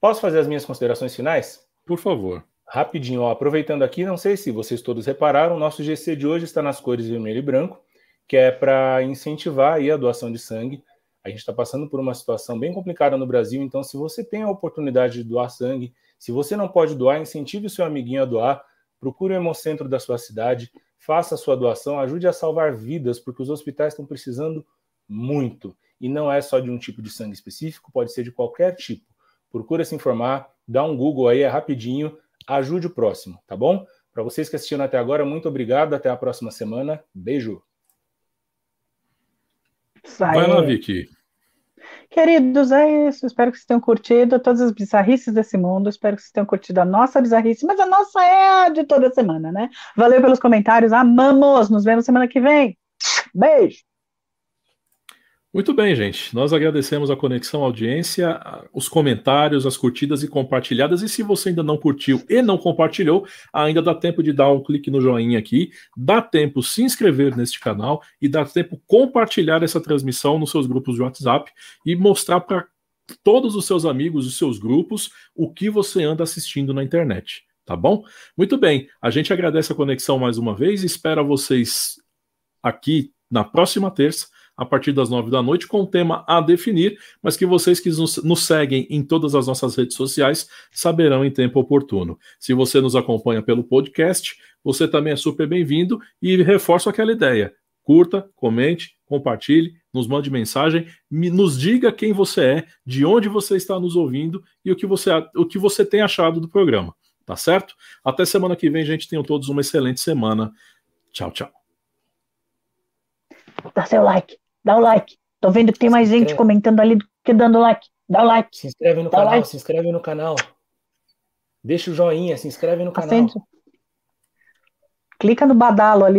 Speaker 3: Posso fazer as minhas considerações finais?
Speaker 1: Por favor.
Speaker 3: Rapidinho, ó, aproveitando aqui, não sei se vocês todos repararam, nosso GC de hoje está nas cores vermelho e branco, que é para incentivar aí a doação de sangue. A gente está passando por uma situação bem complicada no Brasil, então se você tem a oportunidade de doar sangue, se você não pode doar, incentive o seu amiguinho a doar, procure o hemocentro da sua cidade, faça a sua doação, ajude a salvar vidas, porque os hospitais estão precisando muito. E não é só de um tipo de sangue específico, pode ser de qualquer tipo. Procura se informar, dá um Google aí, é rapidinho, ajude o próximo, tá bom? Para vocês que assistiram até agora, muito obrigado. Até a próxima semana. Beijo.
Speaker 1: Vai lá, Vicky.
Speaker 2: Queridos, é isso. Espero que vocês tenham curtido todas as bizarrices desse mundo. Espero que vocês tenham curtido a nossa bizarrice, mas a nossa é a de toda semana, né? Valeu pelos comentários. Amamos. Nos vemos semana que vem. Beijo.
Speaker 1: Muito bem, gente. Nós agradecemos a conexão, a audiência, os comentários, as curtidas e compartilhadas. E se você ainda não curtiu e não compartilhou, ainda dá tempo de dar um clique no joinha aqui, dá tempo se inscrever neste canal e dá tempo compartilhar essa transmissão nos seus grupos de WhatsApp e mostrar para todos os seus amigos, os seus grupos, o que você anda assistindo na internet. Tá bom? Muito bem. A gente agradece a conexão mais uma vez. Espera vocês aqui na próxima terça a partir das nove da noite, com o tema a definir, mas que vocês que nos, nos, seguem em todas as nossas redes sociais saberão em tempo oportuno. Se você nos acompanha pelo podcast, você também é super bem-vindo e reforço aquela ideia. Curta, comente, compartilhe, nos mande mensagem, me, nos diga quem você é, de onde você está nos ouvindo e o que você, o que você tem achado do programa. Tá certo? Até semana que vem, gente. Tenham todos uma excelente semana. Tchau, tchau.
Speaker 2: Dá seu like. Dá o like. Tô vendo que tem mais gente comentando ali do que dando like. Dá o like.
Speaker 3: Se inscreve no Dá canal, like. se inscreve no canal. Deixa o joinha, se inscreve no canal. Acende.
Speaker 2: Clica no badalo ali.